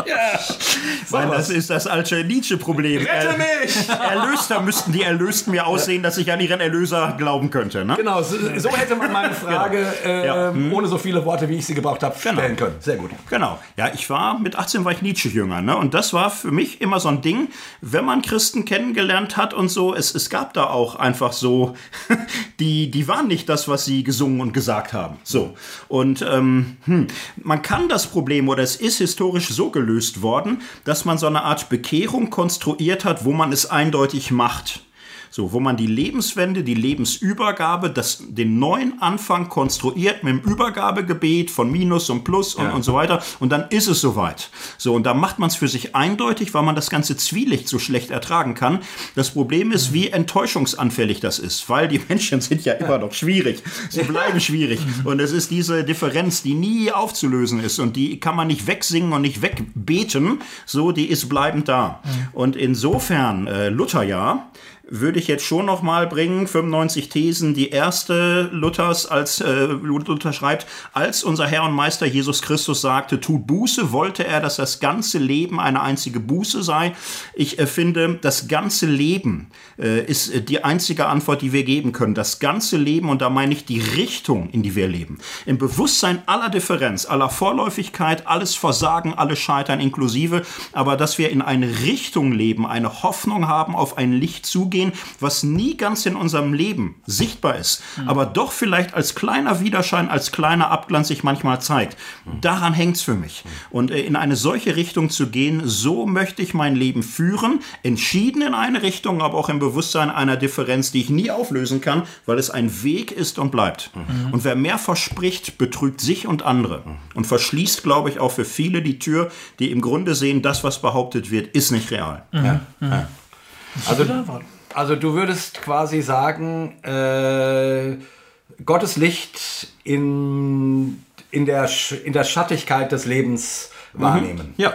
Weil das ist das alte Nietzsche-Problem. Rette mich! Erlöster müssten die Erlösten mir aussehen, dass ich an ihren Erlöser glauben könnte. Ne? Genau, so, so hätte man meine Frage, äh, Ja. ohne so viele Worte, wie ich sie gebraucht habe, stellen können. Sehr gut. Genau. Ja, ich war mit 18 war ich Nietzsche-Jünger, ne? Und das war für mich immer so ein Ding, wenn man Christen kennengelernt hat und so, es, es gab da auch einfach so, die, die waren nicht das, was sie gesungen und gesagt haben. So. Und ähm, hm, man kann das Problem, oder es ist historisch so gelöst worden, dass man so eine Art Bekehrung konstruiert hat, wo man es eindeutig macht. So, wo man die Lebenswende, die Lebensübergabe, das, den neuen Anfang konstruiert mit dem Übergabegebet von Minus und Plus und, Ja. und so weiter. Und dann ist es soweit. So, und da macht man es für sich eindeutig, weil man das ganze Zwielicht so schlecht ertragen kann. Das Problem ist, wie enttäuschungsanfällig das ist, weil die Menschen sind ja immer noch schwierig. Sie bleiben schwierig. Und es ist diese Differenz, die nie aufzulösen ist und die kann man nicht wegsingen und nicht wegbeten. So, die ist bleibend da. Und insofern, äh, Lutherjahr, würde ich jetzt schon noch mal bringen, 95 Thesen, die erste Luthers, als äh, Luther schreibt, als unser Herr und Meister Jesus Christus sagte, tut Buße, wollte er, dass das ganze Leben eine einzige Buße sei. Ich äh, finde, das ganze Leben äh, ist äh, die einzige Antwort, die wir geben können. Das ganze Leben, und da meine ich die Richtung, in die wir leben. Im Bewusstsein aller Differenz, aller Vorläufigkeit, alles Versagen, alles Scheitern inklusive, aber dass wir in eine Richtung leben, eine Hoffnung haben, auf ein Licht zugehen, gehen, was nie ganz in unserem Leben sichtbar ist, mhm. aber doch vielleicht als kleiner Widerschein, als kleiner Abglanz sich manchmal zeigt. Daran hängt's für mich. Und äh, in eine solche Richtung zu gehen, so möchte ich mein Leben führen, entschieden in eine Richtung, aber auch im Bewusstsein einer Differenz, die ich nie auflösen kann, weil es ein Weg ist und bleibt. Mhm. Und wer mehr verspricht, betrügt sich und andere und verschließt, glaube ich, auch für viele die Tür, die im Grunde sehen, das, was behauptet wird, ist nicht real. Mhm. Ja. Ja. Also, also du würdest quasi sagen, äh, Gottes Licht in, in, der, in der Schattigkeit des Lebens mhm. wahrnehmen. Ja.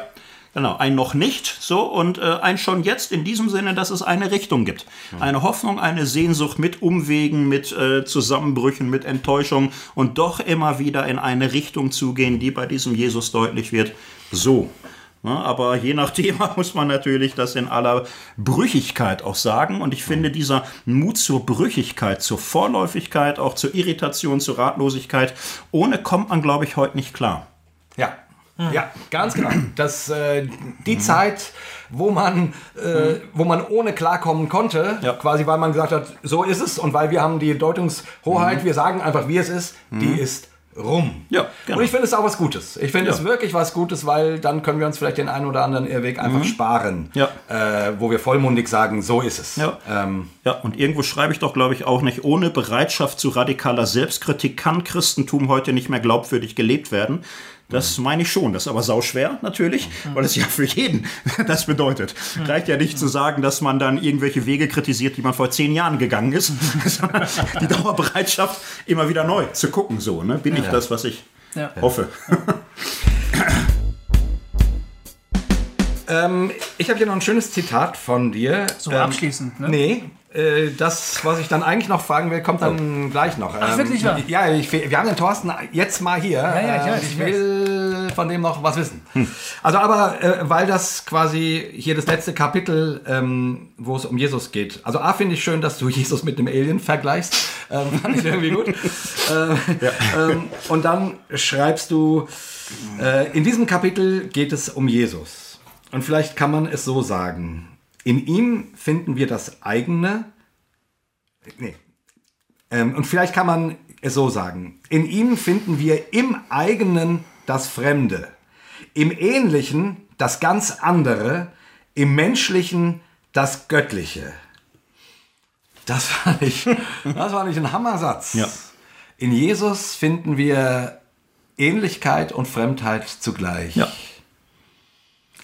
Genau, ein noch nicht so und äh, ein schon jetzt in diesem Sinne, dass es eine Richtung gibt. Mhm. Eine Hoffnung, eine Sehnsucht mit Umwegen, mit äh, Zusammenbrüchen, mit Enttäuschung und doch immer wieder in eine Richtung zu gehen, die bei diesem Jesus deutlich wird. So. Ja, aber je nach Thema muss man natürlich das in aller Brüchigkeit auch sagen. Und ich finde, dieser Mut zur Brüchigkeit, zur Vorläufigkeit, auch zur Irritation, zur Ratlosigkeit, ohne kommt man, glaube ich, heute nicht klar. Ja, ja, ganz genau. Das, äh, die mhm. Zeit, wo man, äh, wo man ohne klarkommen konnte, ja. quasi weil man gesagt hat, so ist es und weil wir haben die Deutungshoheit, mhm. wir sagen einfach, wie es ist, mhm. die ist rum. Ja, genau. Und ich finde es auch was Gutes. Ich finde ja. es wirklich was Gutes, weil dann können wir uns vielleicht den einen oder anderen Irrweg einfach mhm. sparen, ja. äh, wo wir vollmundig sagen, so ist es. Ja, ähm, ja und irgendwo schreibe ich doch, glaube ich, auch nicht, ohne Bereitschaft zu radikaler Selbstkritik kann Christentum heute nicht mehr glaubwürdig gelebt werden. Das meine ich schon. Das ist aber sauschwer natürlich, weil es ja für jeden das bedeutet. Reicht ja nicht zu sagen, dass man dann irgendwelche Wege kritisiert, die man vor zehn Jahren gegangen ist. die Dauerbereitschaft, immer wieder neu zu gucken. So, ne? Bin ich das, was ich ja. hoffe. ähm, ich habe hier noch ein schönes Zitat von dir. So ähm, abschließend, ne? Nee, äh, das, was ich dann eigentlich noch fragen will, kommt dann oh. gleich noch. Ach, wirklich wahr? Ja, ich, wir haben den Thorsten jetzt mal hier. Ja, ja, ich, weiß, ich, will von dem noch was wissen. Hm. Also, aber äh, weil das quasi hier das letzte Kapitel, ähm, wo es um Jesus geht. Also, A, finde ich schön, dass du Jesus mit dem Alien vergleichst. Ähm, fand ich irgendwie gut. äh, ja. ähm, und dann schreibst du, äh, in diesem Kapitel geht es um Jesus. Und vielleicht kann man es so sagen. In ihm finden wir das eigene. Nee. Ähm, und vielleicht kann man es so sagen. In ihm finden wir im eigenen das Fremde. Im Ähnlichen das ganz andere. Im Menschlichen das Göttliche. Das fand ich, das fand ich ein Hammersatz. Ja. In Jesus finden wir Ähnlichkeit und Fremdheit zugleich. Ja.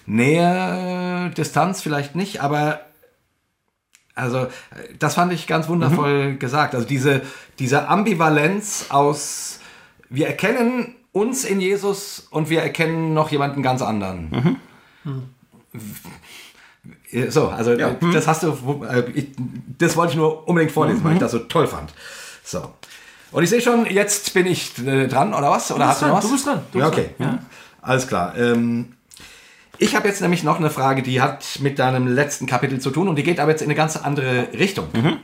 Nähe, Distanz vielleicht nicht, aber also das fand ich ganz wundervoll mhm. gesagt. Also diese, diese Ambivalenz aus, wir erkennen uns in Jesus und wir erkennen noch jemanden ganz anderen. Mhm. So, also ja. das hast du, äh, das wollte ich nur unbedingt vorlesen, mhm. weil ich das so toll fand. So. Und ich sehe schon, jetzt bin ich äh, dran, oder was? Oder hast du noch was? Du bist dran. Du ja, okay. Ja. Alles klar. Ähm, ich habe jetzt nämlich noch eine Frage, die hat mit deinem letzten Kapitel zu tun und die geht aber jetzt in eine ganz andere Richtung. Mhm.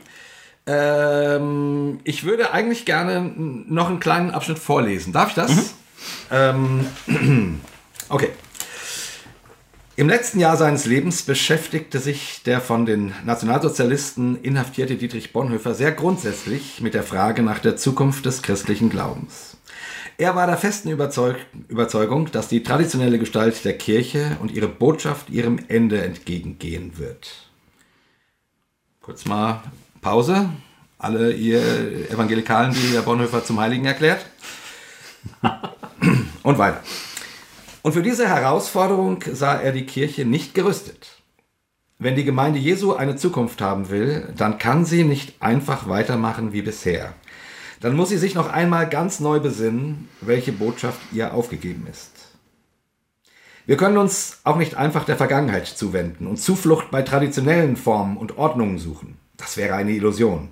Ähm, ich würde eigentlich gerne noch einen kleinen Abschnitt vorlesen. Darf ich das? Mhm. Ähm, okay. Im letzten Jahr seines Lebens beschäftigte sich der von den Nationalsozialisten inhaftierte Dietrich Bonhoeffer sehr grundsätzlich mit der Frage nach der Zukunft des christlichen Glaubens. Er war der festen Überzeugung, dass die traditionelle Gestalt der Kirche und ihre Botschaft ihrem Ende entgegengehen wird. Kurz mal Pause. Alle ihr Evangelikalen, die der Bonhoeffer zum Heiligen erklärt. Und weiter. Und für diese Herausforderung sah er die Kirche nicht gerüstet. Wenn die Gemeinde Jesu eine Zukunft haben will, dann kann sie nicht einfach weitermachen wie bisher dann muss sie sich noch einmal ganz neu besinnen, welche Botschaft ihr aufgegeben ist. Wir können uns auch nicht einfach der Vergangenheit zuwenden und Zuflucht bei traditionellen Formen und Ordnungen suchen. Das wäre eine Illusion.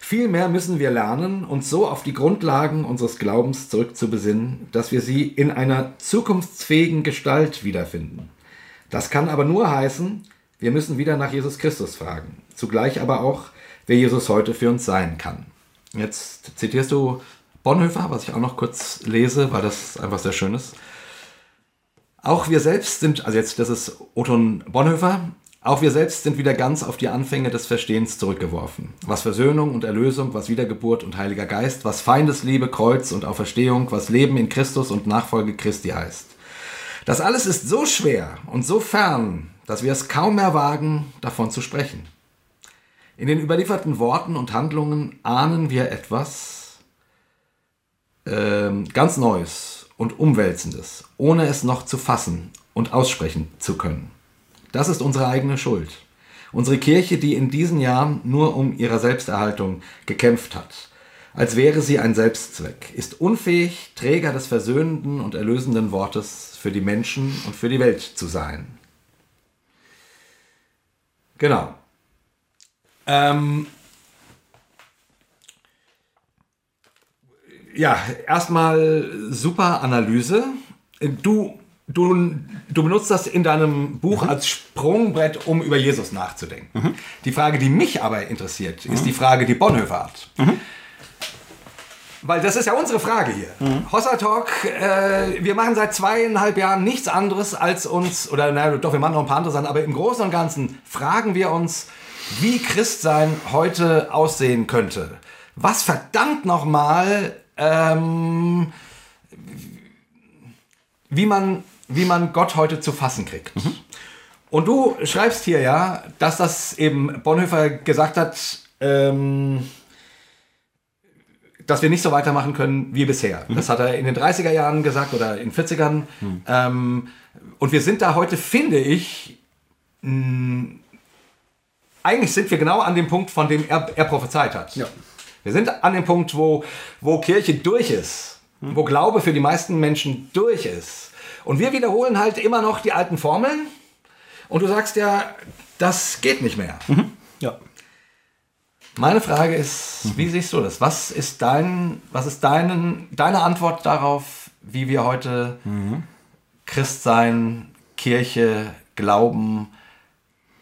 Vielmehr müssen wir lernen, uns so auf die Grundlagen unseres Glaubens zurückzubesinnen, dass wir sie in einer zukunftsfähigen Gestalt wiederfinden. Das kann aber nur heißen, wir müssen wieder nach Jesus Christus fragen, zugleich aber auch, wer Jesus heute für uns sein kann. Jetzt zitierst du Bonhoeffer, was ich auch noch kurz lese, weil das einfach sehr schön ist. Auch wir selbst sind, also jetzt, das ist Oton Bonhoeffer, Auch wir selbst sind wieder ganz auf die Anfänge des Verstehens zurückgeworfen. Was Versöhnung und Erlösung, was Wiedergeburt und Heiliger Geist, was Feindesliebe, Kreuz und Auferstehung, was Leben in Christus und Nachfolge Christi heißt. Das alles ist so schwer und so fern, dass wir es kaum mehr wagen, davon zu sprechen. In den überlieferten Worten und Handlungen ahnen wir etwas äh, ganz Neues und Umwälzendes, ohne es noch zu fassen und aussprechen zu können. Das ist unsere eigene Schuld. Unsere Kirche, die in diesen Jahren nur um ihre Selbsterhaltung gekämpft hat, als wäre sie ein Selbstzweck, ist unfähig, Träger des versöhnenden und erlösenden Wortes für die Menschen und für die Welt zu sein. Genau. Ähm ja, erstmal super Analyse. Du Du, du benutzt das in deinem Buch mhm. als Sprungbrett, um über Jesus nachzudenken. Mhm. Die Frage, die mich aber interessiert, ist mhm. die Frage, die Bonhoeffer hat. Mhm. Weil das ist ja unsere Frage hier. Mhm. Hossa Talk, äh, wir machen seit zweieinhalb Jahren nichts anderes als uns, oder naja, doch, wir machen noch ein paar andere Sachen, aber im Großen und Ganzen fragen wir uns, wie Christsein heute aussehen könnte. Was verdammt nochmal, ähm, wie man wie man Gott heute zu fassen kriegt. Mhm. Und du schreibst hier ja, dass das eben Bonhoeffer gesagt hat, ähm, dass wir nicht so weitermachen können wie bisher. Mhm. Das hat er in den 30er Jahren gesagt oder in den 40ern. Mhm. Ähm, und wir sind da heute, finde ich, mh, eigentlich sind wir genau an dem Punkt, von dem er, er prophezeit hat. Ja. Wir sind an dem Punkt, wo, wo Kirche durch ist, mhm. wo Glaube für die meisten Menschen durch ist und wir wiederholen halt immer noch die alten Formeln. Und du sagst ja, das geht nicht mehr. Mhm. Ja. Meine Frage ist, mhm. wie siehst du das? Was ist, dein, was ist dein, deine Antwort darauf, wie wir heute mhm. Christsein, Kirche, Glauben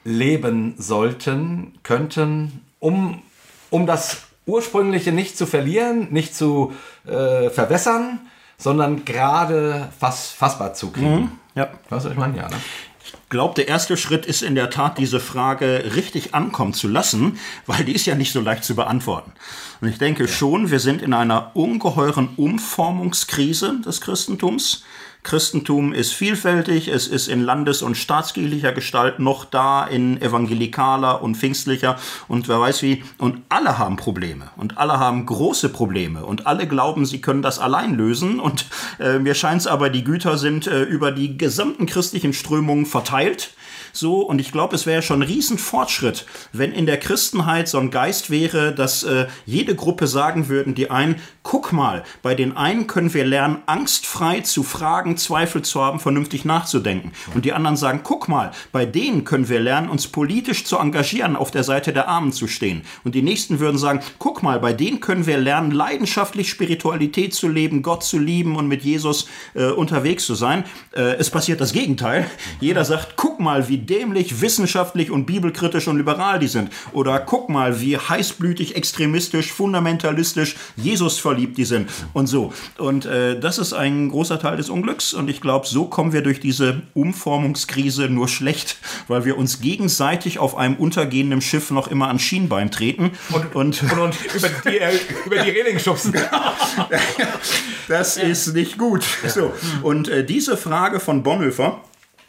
leben sollten, könnten, um, um das Ursprüngliche nicht zu verlieren, nicht zu äh, verwässern, sondern gerade fass, fassbar zu kriegen. Mhm. Ja. Was ich meine? Ja, ne? Ich glaube, der erste Schritt ist in der Tat, diese Frage richtig ankommen zu lassen, weil die ist ja nicht so leicht zu beantworten. Und ich denke ja. schon, wir sind in einer ungeheuren Umformungskrise des Christentums. Christentum ist vielfältig, es ist in landes- und staatskirchlicher Gestalt noch da, in evangelikaler und pfingstlicher. Und wer weiß wie. Und alle haben Probleme. Und alle haben große Probleme. Und alle glauben, sie können das allein lösen. Und äh, mir scheint es aber, die Güter sind äh, über die gesamten christlichen Strömungen verteilt so. Und ich glaube, es wäre schon ein Riesenfortschritt, wenn in der Christenheit so ein Geist wäre, dass äh, jede Gruppe sagen würden, die einen, guck mal, bei den einen können wir lernen, angstfrei zu fragen, Zweifel zu haben, vernünftig nachzudenken. Und die anderen sagen, guck mal, bei denen können wir lernen, uns politisch zu engagieren, auf der Seite der Armen zu stehen. Und die nächsten würden sagen, guck mal, bei denen können wir lernen, leidenschaftlich Spiritualität zu leben, Gott zu lieben und mit Jesus äh, unterwegs zu sein. Äh, es passiert das Gegenteil. Jeder sagt, guck mal, wie dämlich, wissenschaftlich und bibelkritisch und liberal die sind. Oder guck mal, wie heißblütig, extremistisch, fundamentalistisch, Jesus verliebt die sind und so. Und äh, das ist ein großer Teil des Unglücks und ich glaube, so kommen wir durch diese Umformungskrise nur schlecht, weil wir uns gegenseitig auf einem untergehenden Schiff noch immer an Schienbein treten und, und, und, und über, die, äh, über die Reling schubsen. das ist nicht gut. So. Und äh, diese Frage von Bonhoeffer,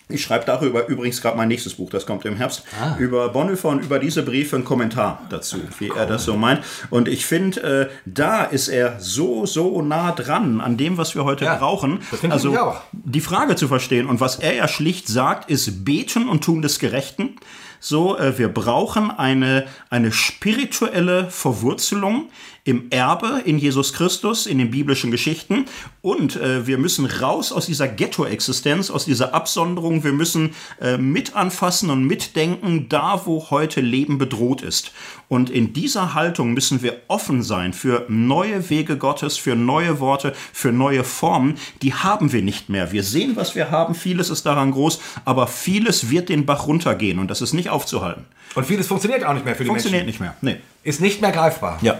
ich schreibe darüber übrigens gerade mein nächstes Buch, das kommt im Herbst, ah. über Bonhoeffer und über diese Briefe einen Kommentar dazu, wie cool. er das so meint. Und ich finde, äh, da ist er so, so nah dran an dem, was wir heute ja, brauchen. also die Frage zu verstehen. Und was er ja schlicht sagt, ist beten und tun des Gerechten. So, äh, wir brauchen eine, eine spirituelle Verwurzelung im Erbe in Jesus Christus, in den biblischen Geschichten. Und äh, wir müssen raus aus dieser Ghetto-Existenz, aus dieser Absonderung. Wir müssen äh, mit anfassen und mitdenken, da wo heute Leben bedroht ist. Und in dieser Haltung müssen wir offen sein für neue Wege Gottes, für neue Worte, für neue Formen. Die haben wir nicht mehr. Wir sehen, was wir haben. Vieles ist daran groß, aber vieles wird den Bach runtergehen und das ist nicht aufzuhalten. Und vieles funktioniert auch nicht mehr für die funktioniert Menschen. Funktioniert nicht mehr. Nee. Ist nicht mehr greifbar. Ja.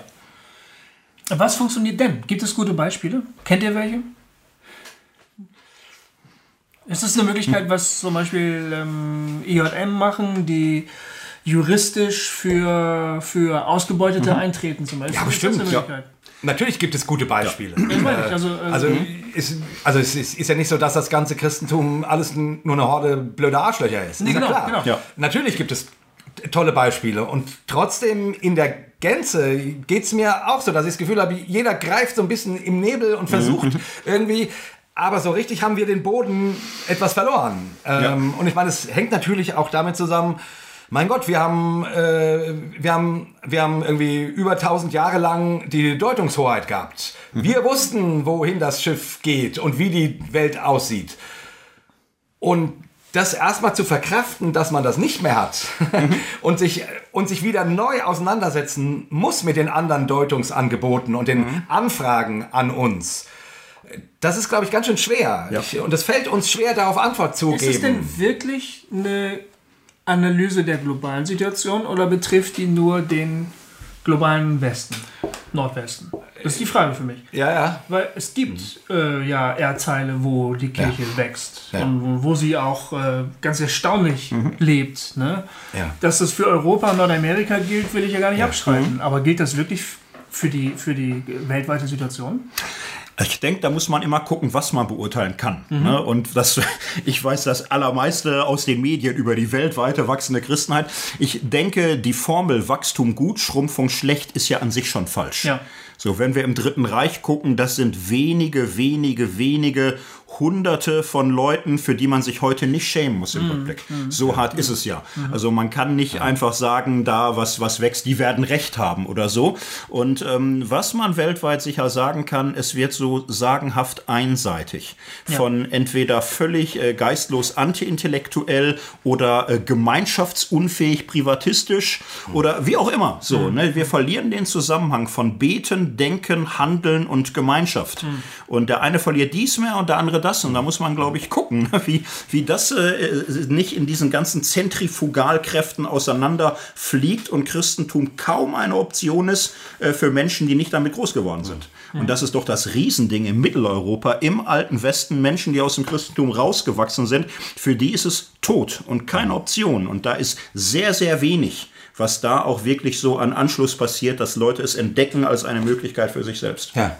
Was funktioniert denn? Gibt es gute Beispiele? Kennt ihr welche? Ist das eine Möglichkeit, was zum Beispiel ähm, IJM machen, die juristisch für, für Ausgebeutete eintreten zum Beispiel? Ja, bestimmt, eine ja. Möglichkeit? Natürlich gibt es gute Beispiele. Meine ich. Also, äh, Also, ist, also es ist, ist ja nicht so, dass das ganze Christentum alles nur eine Horde blöder Arschlöcher ist. Nee, ist ja genau, klar. genau. Ja. Natürlich gibt es tolle Beispiele und trotzdem in der Gänze geht es mir auch so, dass ich das Gefühl habe, jeder greift so ein bisschen im Nebel und versucht irgendwie, aber so richtig haben wir den Boden etwas verloren. Ähm, und ich meine, es hängt natürlich auch damit zusammen, mein Gott, wir haben, äh, wir, haben, wir haben irgendwie über 1000 Jahre lang die Deutungshoheit gehabt. Wir wussten, wohin das Schiff geht und wie die Welt aussieht. Und das erstmal zu verkraften, dass man das nicht mehr hat und, sich, und sich wieder neu auseinandersetzen muss mit den anderen Deutungsangeboten und den Anfragen an uns. Das ist, glaube ich, ganz schön schwer. Ich, und es fällt uns schwer, darauf Antwort zu ist geben. es denn wirklich eine Analyse der globalen Situation oder betrifft die nur den globalen Westen, Nordwesten? Das ist die Frage für mich. ja, ja. Weil es gibt äh, ja Erdteile, wo die Kirche wächst Ja. und wo, sie auch äh, ganz erstaunlich lebt. Ne? Ja. Dass das für Europa und Nordamerika gilt, will ich ja gar nicht abstreiten. Aber gilt das wirklich für die, für die weltweite Situation? Ich denke, da muss man immer gucken, was man beurteilen kann. Ne? Und das, ich weiß das Allermeiste aus den Medien über die weltweite wachsende Christenheit. Ich denke, die Formel Wachstum gut, Schrumpfung schlecht ist ja an sich schon falsch. Ja. So, wenn wir im Dritten Reich gucken, das sind wenige, wenige, wenige Hunderte von Leuten, für die man sich heute nicht schämen muss im Rückblick. So hart ist es ja. Also man kann nicht einfach sagen, da was, was wächst, die werden Recht haben oder so. Und ähm, was man weltweit sicher sagen kann, es wird so sagenhaft einseitig. Von entweder völlig äh, geistlos antiintellektuell oder äh, gemeinschaftsunfähig privatistisch oder wie auch immer. So, ne? Wir verlieren den Zusammenhang von Beten, Denken, Handeln und Gemeinschaft. Und der eine verliert dies mehr und der andere das. Und da muss man, glaube ich, gucken, wie, wie das äh, nicht in diesen ganzen Zentrifugalkräften auseinanderfliegt und Christentum kaum eine Option ist äh, für Menschen, die nicht damit groß geworden sind. Und das ist doch das Riesending in Mitteleuropa, im alten Westen, Menschen, die aus dem Christentum rausgewachsen sind, für die ist es tot und keine Option. Und da ist sehr, sehr wenig was da auch wirklich so an Anschluss passiert, dass Leute es entdecken als eine Möglichkeit für sich selbst. Ja.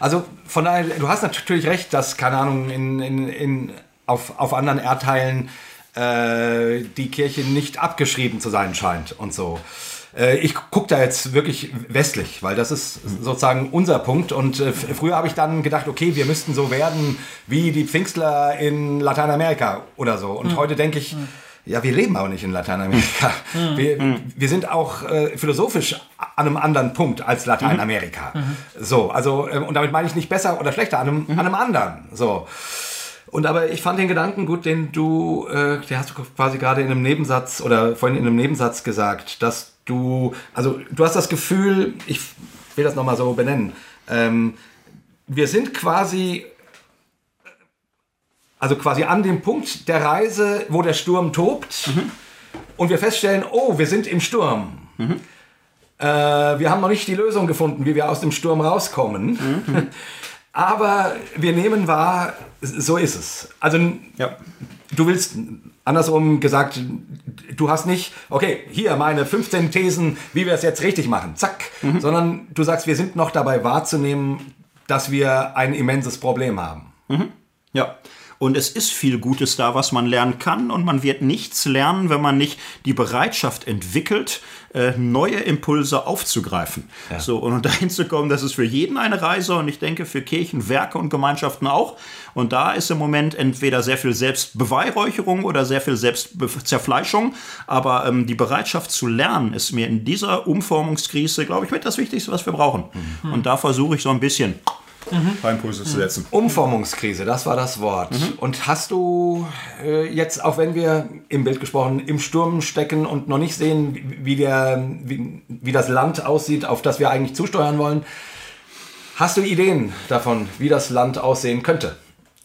Also von daher, du hast natürlich recht, dass, keine Ahnung, in, in, in, auf, auf anderen Erdteilen äh, die Kirche nicht abgeschrieben zu sein scheint und so. Äh, ich gucke da jetzt wirklich westlich, weil das ist sozusagen unser Punkt. Und äh, früher habe ich dann gedacht, okay, wir müssten so werden wie die Pfingstler in Lateinamerika oder so. Und heute denke ich, ja, wir leben aber nicht in Lateinamerika. Wir, wir sind auch äh, philosophisch an einem anderen Punkt als Lateinamerika. So, also, ähm, und damit meine ich nicht besser oder schlechter, an einem, an einem anderen. So. Und aber ich fand den Gedanken gut, den du, äh, der hast du quasi gerade in einem Nebensatz oder vorhin in einem Nebensatz gesagt, dass du, also du hast das Gefühl, ich will das nochmal so benennen, ähm, wir sind quasi also quasi an dem Punkt der Reise, wo der Sturm tobt und wir feststellen, oh, wir sind im Sturm. Äh, wir haben noch nicht die Lösung gefunden, wie wir aus dem Sturm rauskommen. Aber wir nehmen wahr, so ist es. Also Ja. du willst, andersrum gesagt, du hast nicht, okay, hier meine 15 Thesen, wie wir es jetzt richtig machen, zack, sondern du sagst, wir sind noch dabei wahrzunehmen, dass wir ein immenses Problem haben. Ja. Und es ist viel Gutes da, was man lernen kann. Und man wird nichts lernen, wenn man nicht die Bereitschaft entwickelt, äh, neue Impulse aufzugreifen. So, und dahin zu kommen, das ist für jeden eine Reise und ich denke für Kirchen, Werke und Gemeinschaften auch. Und da ist im Moment entweder sehr viel Selbstbeweihräucherung oder sehr viel Selbstzerfleischung. Aber ähm, die Bereitschaft zu lernen ist mir in dieser Umformungskrise, glaube ich, mit das Wichtigste, was wir brauchen. Und da versuche ich so ein bisschen ein paar Impulse zu setzen. Umformungskrise, das war das Wort. Und hast du äh, jetzt, auch wenn wir im Bild gesprochen im Sturm stecken und noch nicht sehen, wie, der, wie, wie das Land aussieht, auf das wir eigentlich zusteuern wollen, hast du Ideen davon, wie das Land aussehen könnte,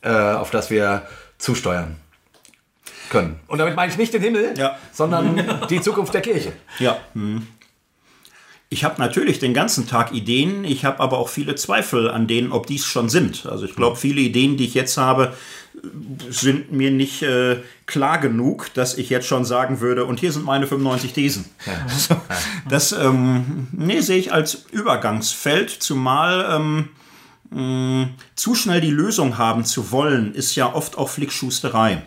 äh, auf das wir zusteuern können? Und damit meine ich nicht den Himmel, Ja. sondern die Zukunft der Kirche. Ja. hm. Ich habe natürlich den ganzen Tag Ideen, ich habe aber auch viele Zweifel an denen, ob dies schon sind. Also ich glaube, viele Ideen, die ich jetzt habe, sind mir nicht äh, klar genug, dass ich jetzt schon sagen würde, und hier sind meine 95 Thesen. Ja. Das ähm, nee, sehe ich als Übergangsfeld, zumal ähm, mh, zu schnell die Lösung haben zu wollen, ist ja oft auch Flickschusterei.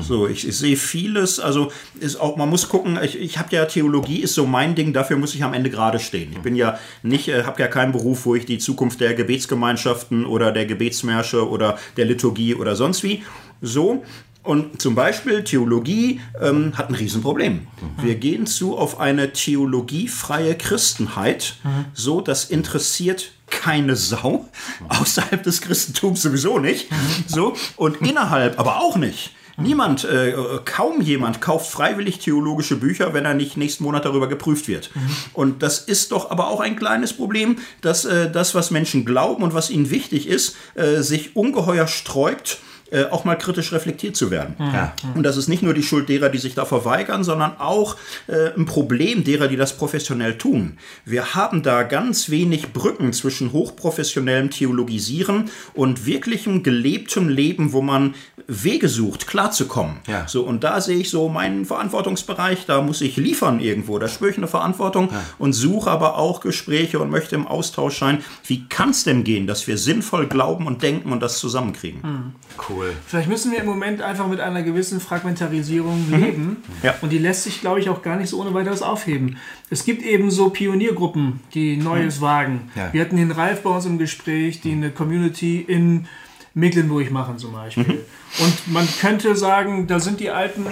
So, ich, ich, sehe vieles, also ist auch, man muss gucken, ich, ich habe ja Theologie ist so mein Ding, dafür muss ich am Ende gerade stehen. Ich bin ja nicht, äh, habe ja keinen Beruf, wo ich die Zukunft der Gebetsgemeinschaften oder der Gebetsmärsche oder der Liturgie oder sonst wie so. Und zum Beispiel Theologie ähm, hat ein Riesenproblem. Mhm. Wir gehen zu auf eine theologiefreie Christenheit, mhm. so das interessiert keine Sau, außerhalb des Christentums sowieso nicht, so und innerhalb aber auch nicht. Niemand, äh, kaum jemand kauft freiwillig theologische Bücher, wenn er nicht nächsten Monat darüber geprüft wird. Mhm. Und das ist doch aber auch ein kleines Problem, dass äh, das, was Menschen glauben und was ihnen wichtig ist, äh, sich ungeheuer sträubt äh, auch mal kritisch reflektiert zu werden. Ja. Und das ist nicht nur die Schuld derer, die sich da verweigern, sondern auch äh, ein Problem derer, die das professionell tun. Wir haben da ganz wenig Brücken zwischen hochprofessionellem Theologisieren und wirklichem gelebtem Leben, wo man Wege sucht, klarzukommen. Ja. So, und da sehe ich so meinen Verantwortungsbereich, da muss ich liefern irgendwo, da spüre ich eine Verantwortung ja. und suche aber auch Gespräche und möchte im Austausch sein. Wie kann es denn gehen, dass wir sinnvoll glauben und denken und das zusammenkriegen? Hm. Cool cool. Vielleicht müssen wir im Moment einfach mit einer gewissen Fragmentarisierung mhm. leben. Ja. Und die lässt sich, glaube ich, auch gar nicht so ohne weiteres aufheben. Es gibt eben so Pioniergruppen, die Neues mhm. wagen. Ja. Wir hatten den Ralf bei uns im Gespräch, die eine Community in Mecklenburg machen zum Beispiel. Mhm. Und man könnte sagen, da sind die alten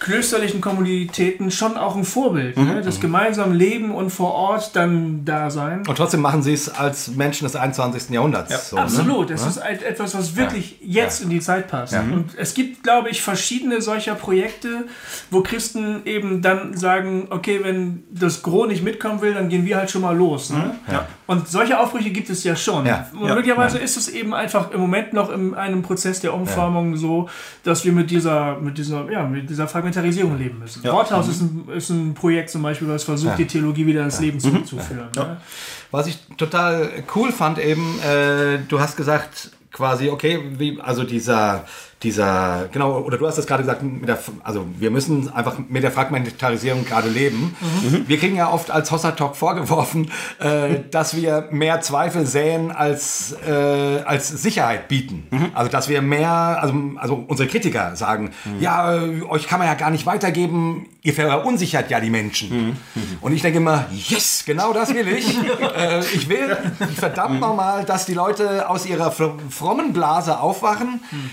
klösterlichen Kommunitäten schon auch ein Vorbild. Mhm. Ne? Das gemeinsame Leben und vor Ort dann da sein. Und trotzdem machen sie es als Menschen des 21. Jahrhunderts. Ja. So, ne? Absolut. Ne? Das ja? ist etwas, was wirklich ja. jetzt in die Zeit passt. Und es gibt, glaube ich, verschiedene solcher Projekte, wo Christen eben dann sagen, okay, wenn das Gros nicht mitkommen will, dann gehen wir halt schon mal los. Ne? Und solche Aufbrüche gibt es ja schon. Und möglicherweise ist es eben einfach im Moment noch in einem Prozess der Umformung so, dass wir mit dieser, mit dieser, ja, mit dieser Fragmentarisierung leben müssen. Ja. Worthaus mhm. ist, ein, ist ein Projekt zum Beispiel, was versucht, ja. die Theologie wieder ins Leben mhm. zuzuführen. Ja. Ne? Was ich total cool fand eben, äh, du hast gesagt, quasi, okay, wie, also dieser dieser, genau, oder du hast es gerade gesagt, der, also wir müssen einfach mit der Fragmentarisierung gerade leben. Mhm. Wir kriegen ja oft als Hossa Talk vorgeworfen, äh, dass wir mehr Zweifel säen als, äh, als Sicherheit bieten. Mhm. Also dass wir mehr, also, also unsere Kritiker sagen, mhm. ja, euch kann man ja gar nicht weitergeben, ihr verunsichert ja die Menschen. Mhm. Mhm. Und ich denke immer, yes, genau das will ich. äh, ich will verdammt nochmal, dass die Leute aus ihrer frommen Blase aufwachen mhm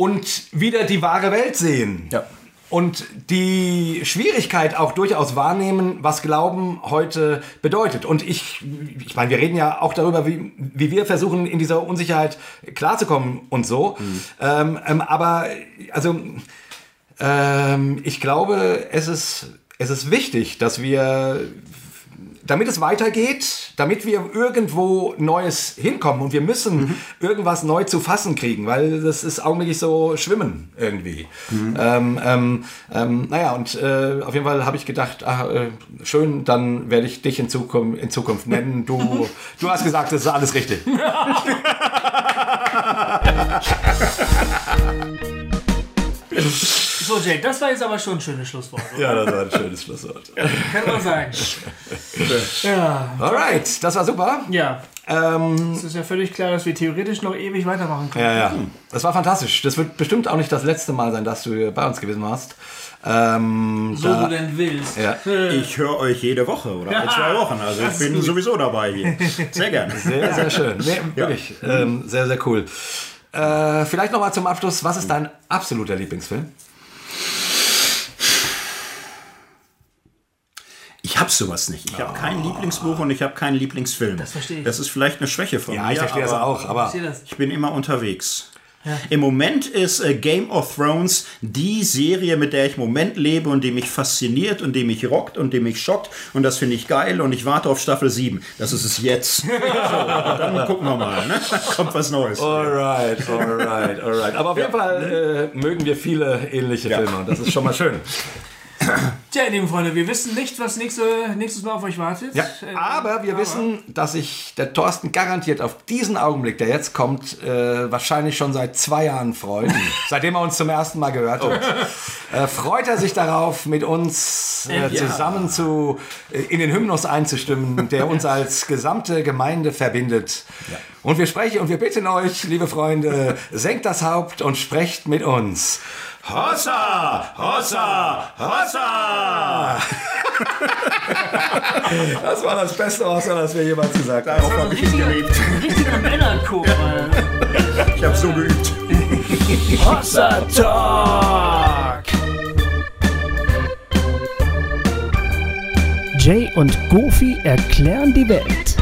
und wieder die wahre Welt sehen. Ja. Und die Schwierigkeit auch durchaus wahrnehmen, was Glauben heute bedeutet. Und ich, ich meine, wir reden ja auch darüber, wie, wie wir versuchen, in dieser Unsicherheit klarzukommen und so. Mhm. Ähm, ähm, aber, also, ähm, ich glaube, es ist, es ist wichtig, dass wir damit es weitergeht, damit wir irgendwo Neues hinkommen und wir müssen mhm. irgendwas neu zu fassen kriegen, weil das ist augenblicklich so Schwimmen irgendwie. Mhm. Ähm, ähm, ähm, naja, und äh, auf jeden Fall habe ich gedacht, ach, äh, schön, dann werde ich dich in Zukunft, in Zukunft nennen. Du, du hast gesagt, das ist alles richtig. So, Jake, das war jetzt aber schon ein schönes Schlusswort. Oder? Ja, das war ein schönes Schlusswort. Kann man sagen. ja. Alright, das war super. Ja. Ähm, es ist ja völlig klar, dass wir theoretisch noch ewig weitermachen können. Ja, ja. Das war fantastisch. Das wird bestimmt auch nicht das letzte Mal sein, dass du bei uns gewesen warst. Ähm, so da, du denn willst. Ja. Ich höre euch jede Woche oder alle zwei Wochen. Also ich bin sowieso dabei hier. Sehr gerne. Sehr, sehr schön. Nee, wirklich. Ja. Ähm, sehr, sehr cool. Äh, vielleicht nochmal zum Abschluss. Was ist dein absoluter Lieblingsfilm? Ich habe sowas nicht. Ich habe kein Lieblingsbuch und ich habe keinen Lieblingsfilm. Das verstehe ich. Das ist vielleicht eine Schwäche von ja, mir. Ja, ich verstehe das auch, aber ich bin immer unterwegs. Ja. Im Moment ist äh, Game of Thrones die Serie, mit der ich im Moment lebe und die mich fasziniert und die mich rockt und die mich schockt. Und das finde ich geil und ich warte auf Staffel 7. Das ist es jetzt. so, dann gucken wir mal. Ne? Dann kommt was Neues. Alright, alright, alright. Aber auf jeden Fall äh, mögen wir viele ähnliche ja. Filme und das ist schon mal schön. Tja, liebe Freunde, wir wissen nicht, was nächste, nächstes Mal auf euch wartet. Ja, Äh, aber wir aber- wissen, dass sich der Thorsten garantiert auf diesen Augenblick, der jetzt kommt, äh, wahrscheinlich schon seit zwei Jahren freut. Seitdem er uns zum ersten Mal gehört hat. Äh, freut er sich darauf, mit uns äh, Ja. zusammen zu, äh, in den Hymnus einzustimmen, der uns als gesamte Gemeinde verbindet. Und wir sprechen und wir bitten euch, liebe Freunde, senkt das Haupt und sprecht mit uns. Hossa! Hossa! Hossa! Das war das beste Hossa, das wir jemals gesagt haben. Das war ein richtiger, ein richtiger Männerchor. Ich habe so geübt. Hossa Talk! Jay und Goofy erklären die Welt.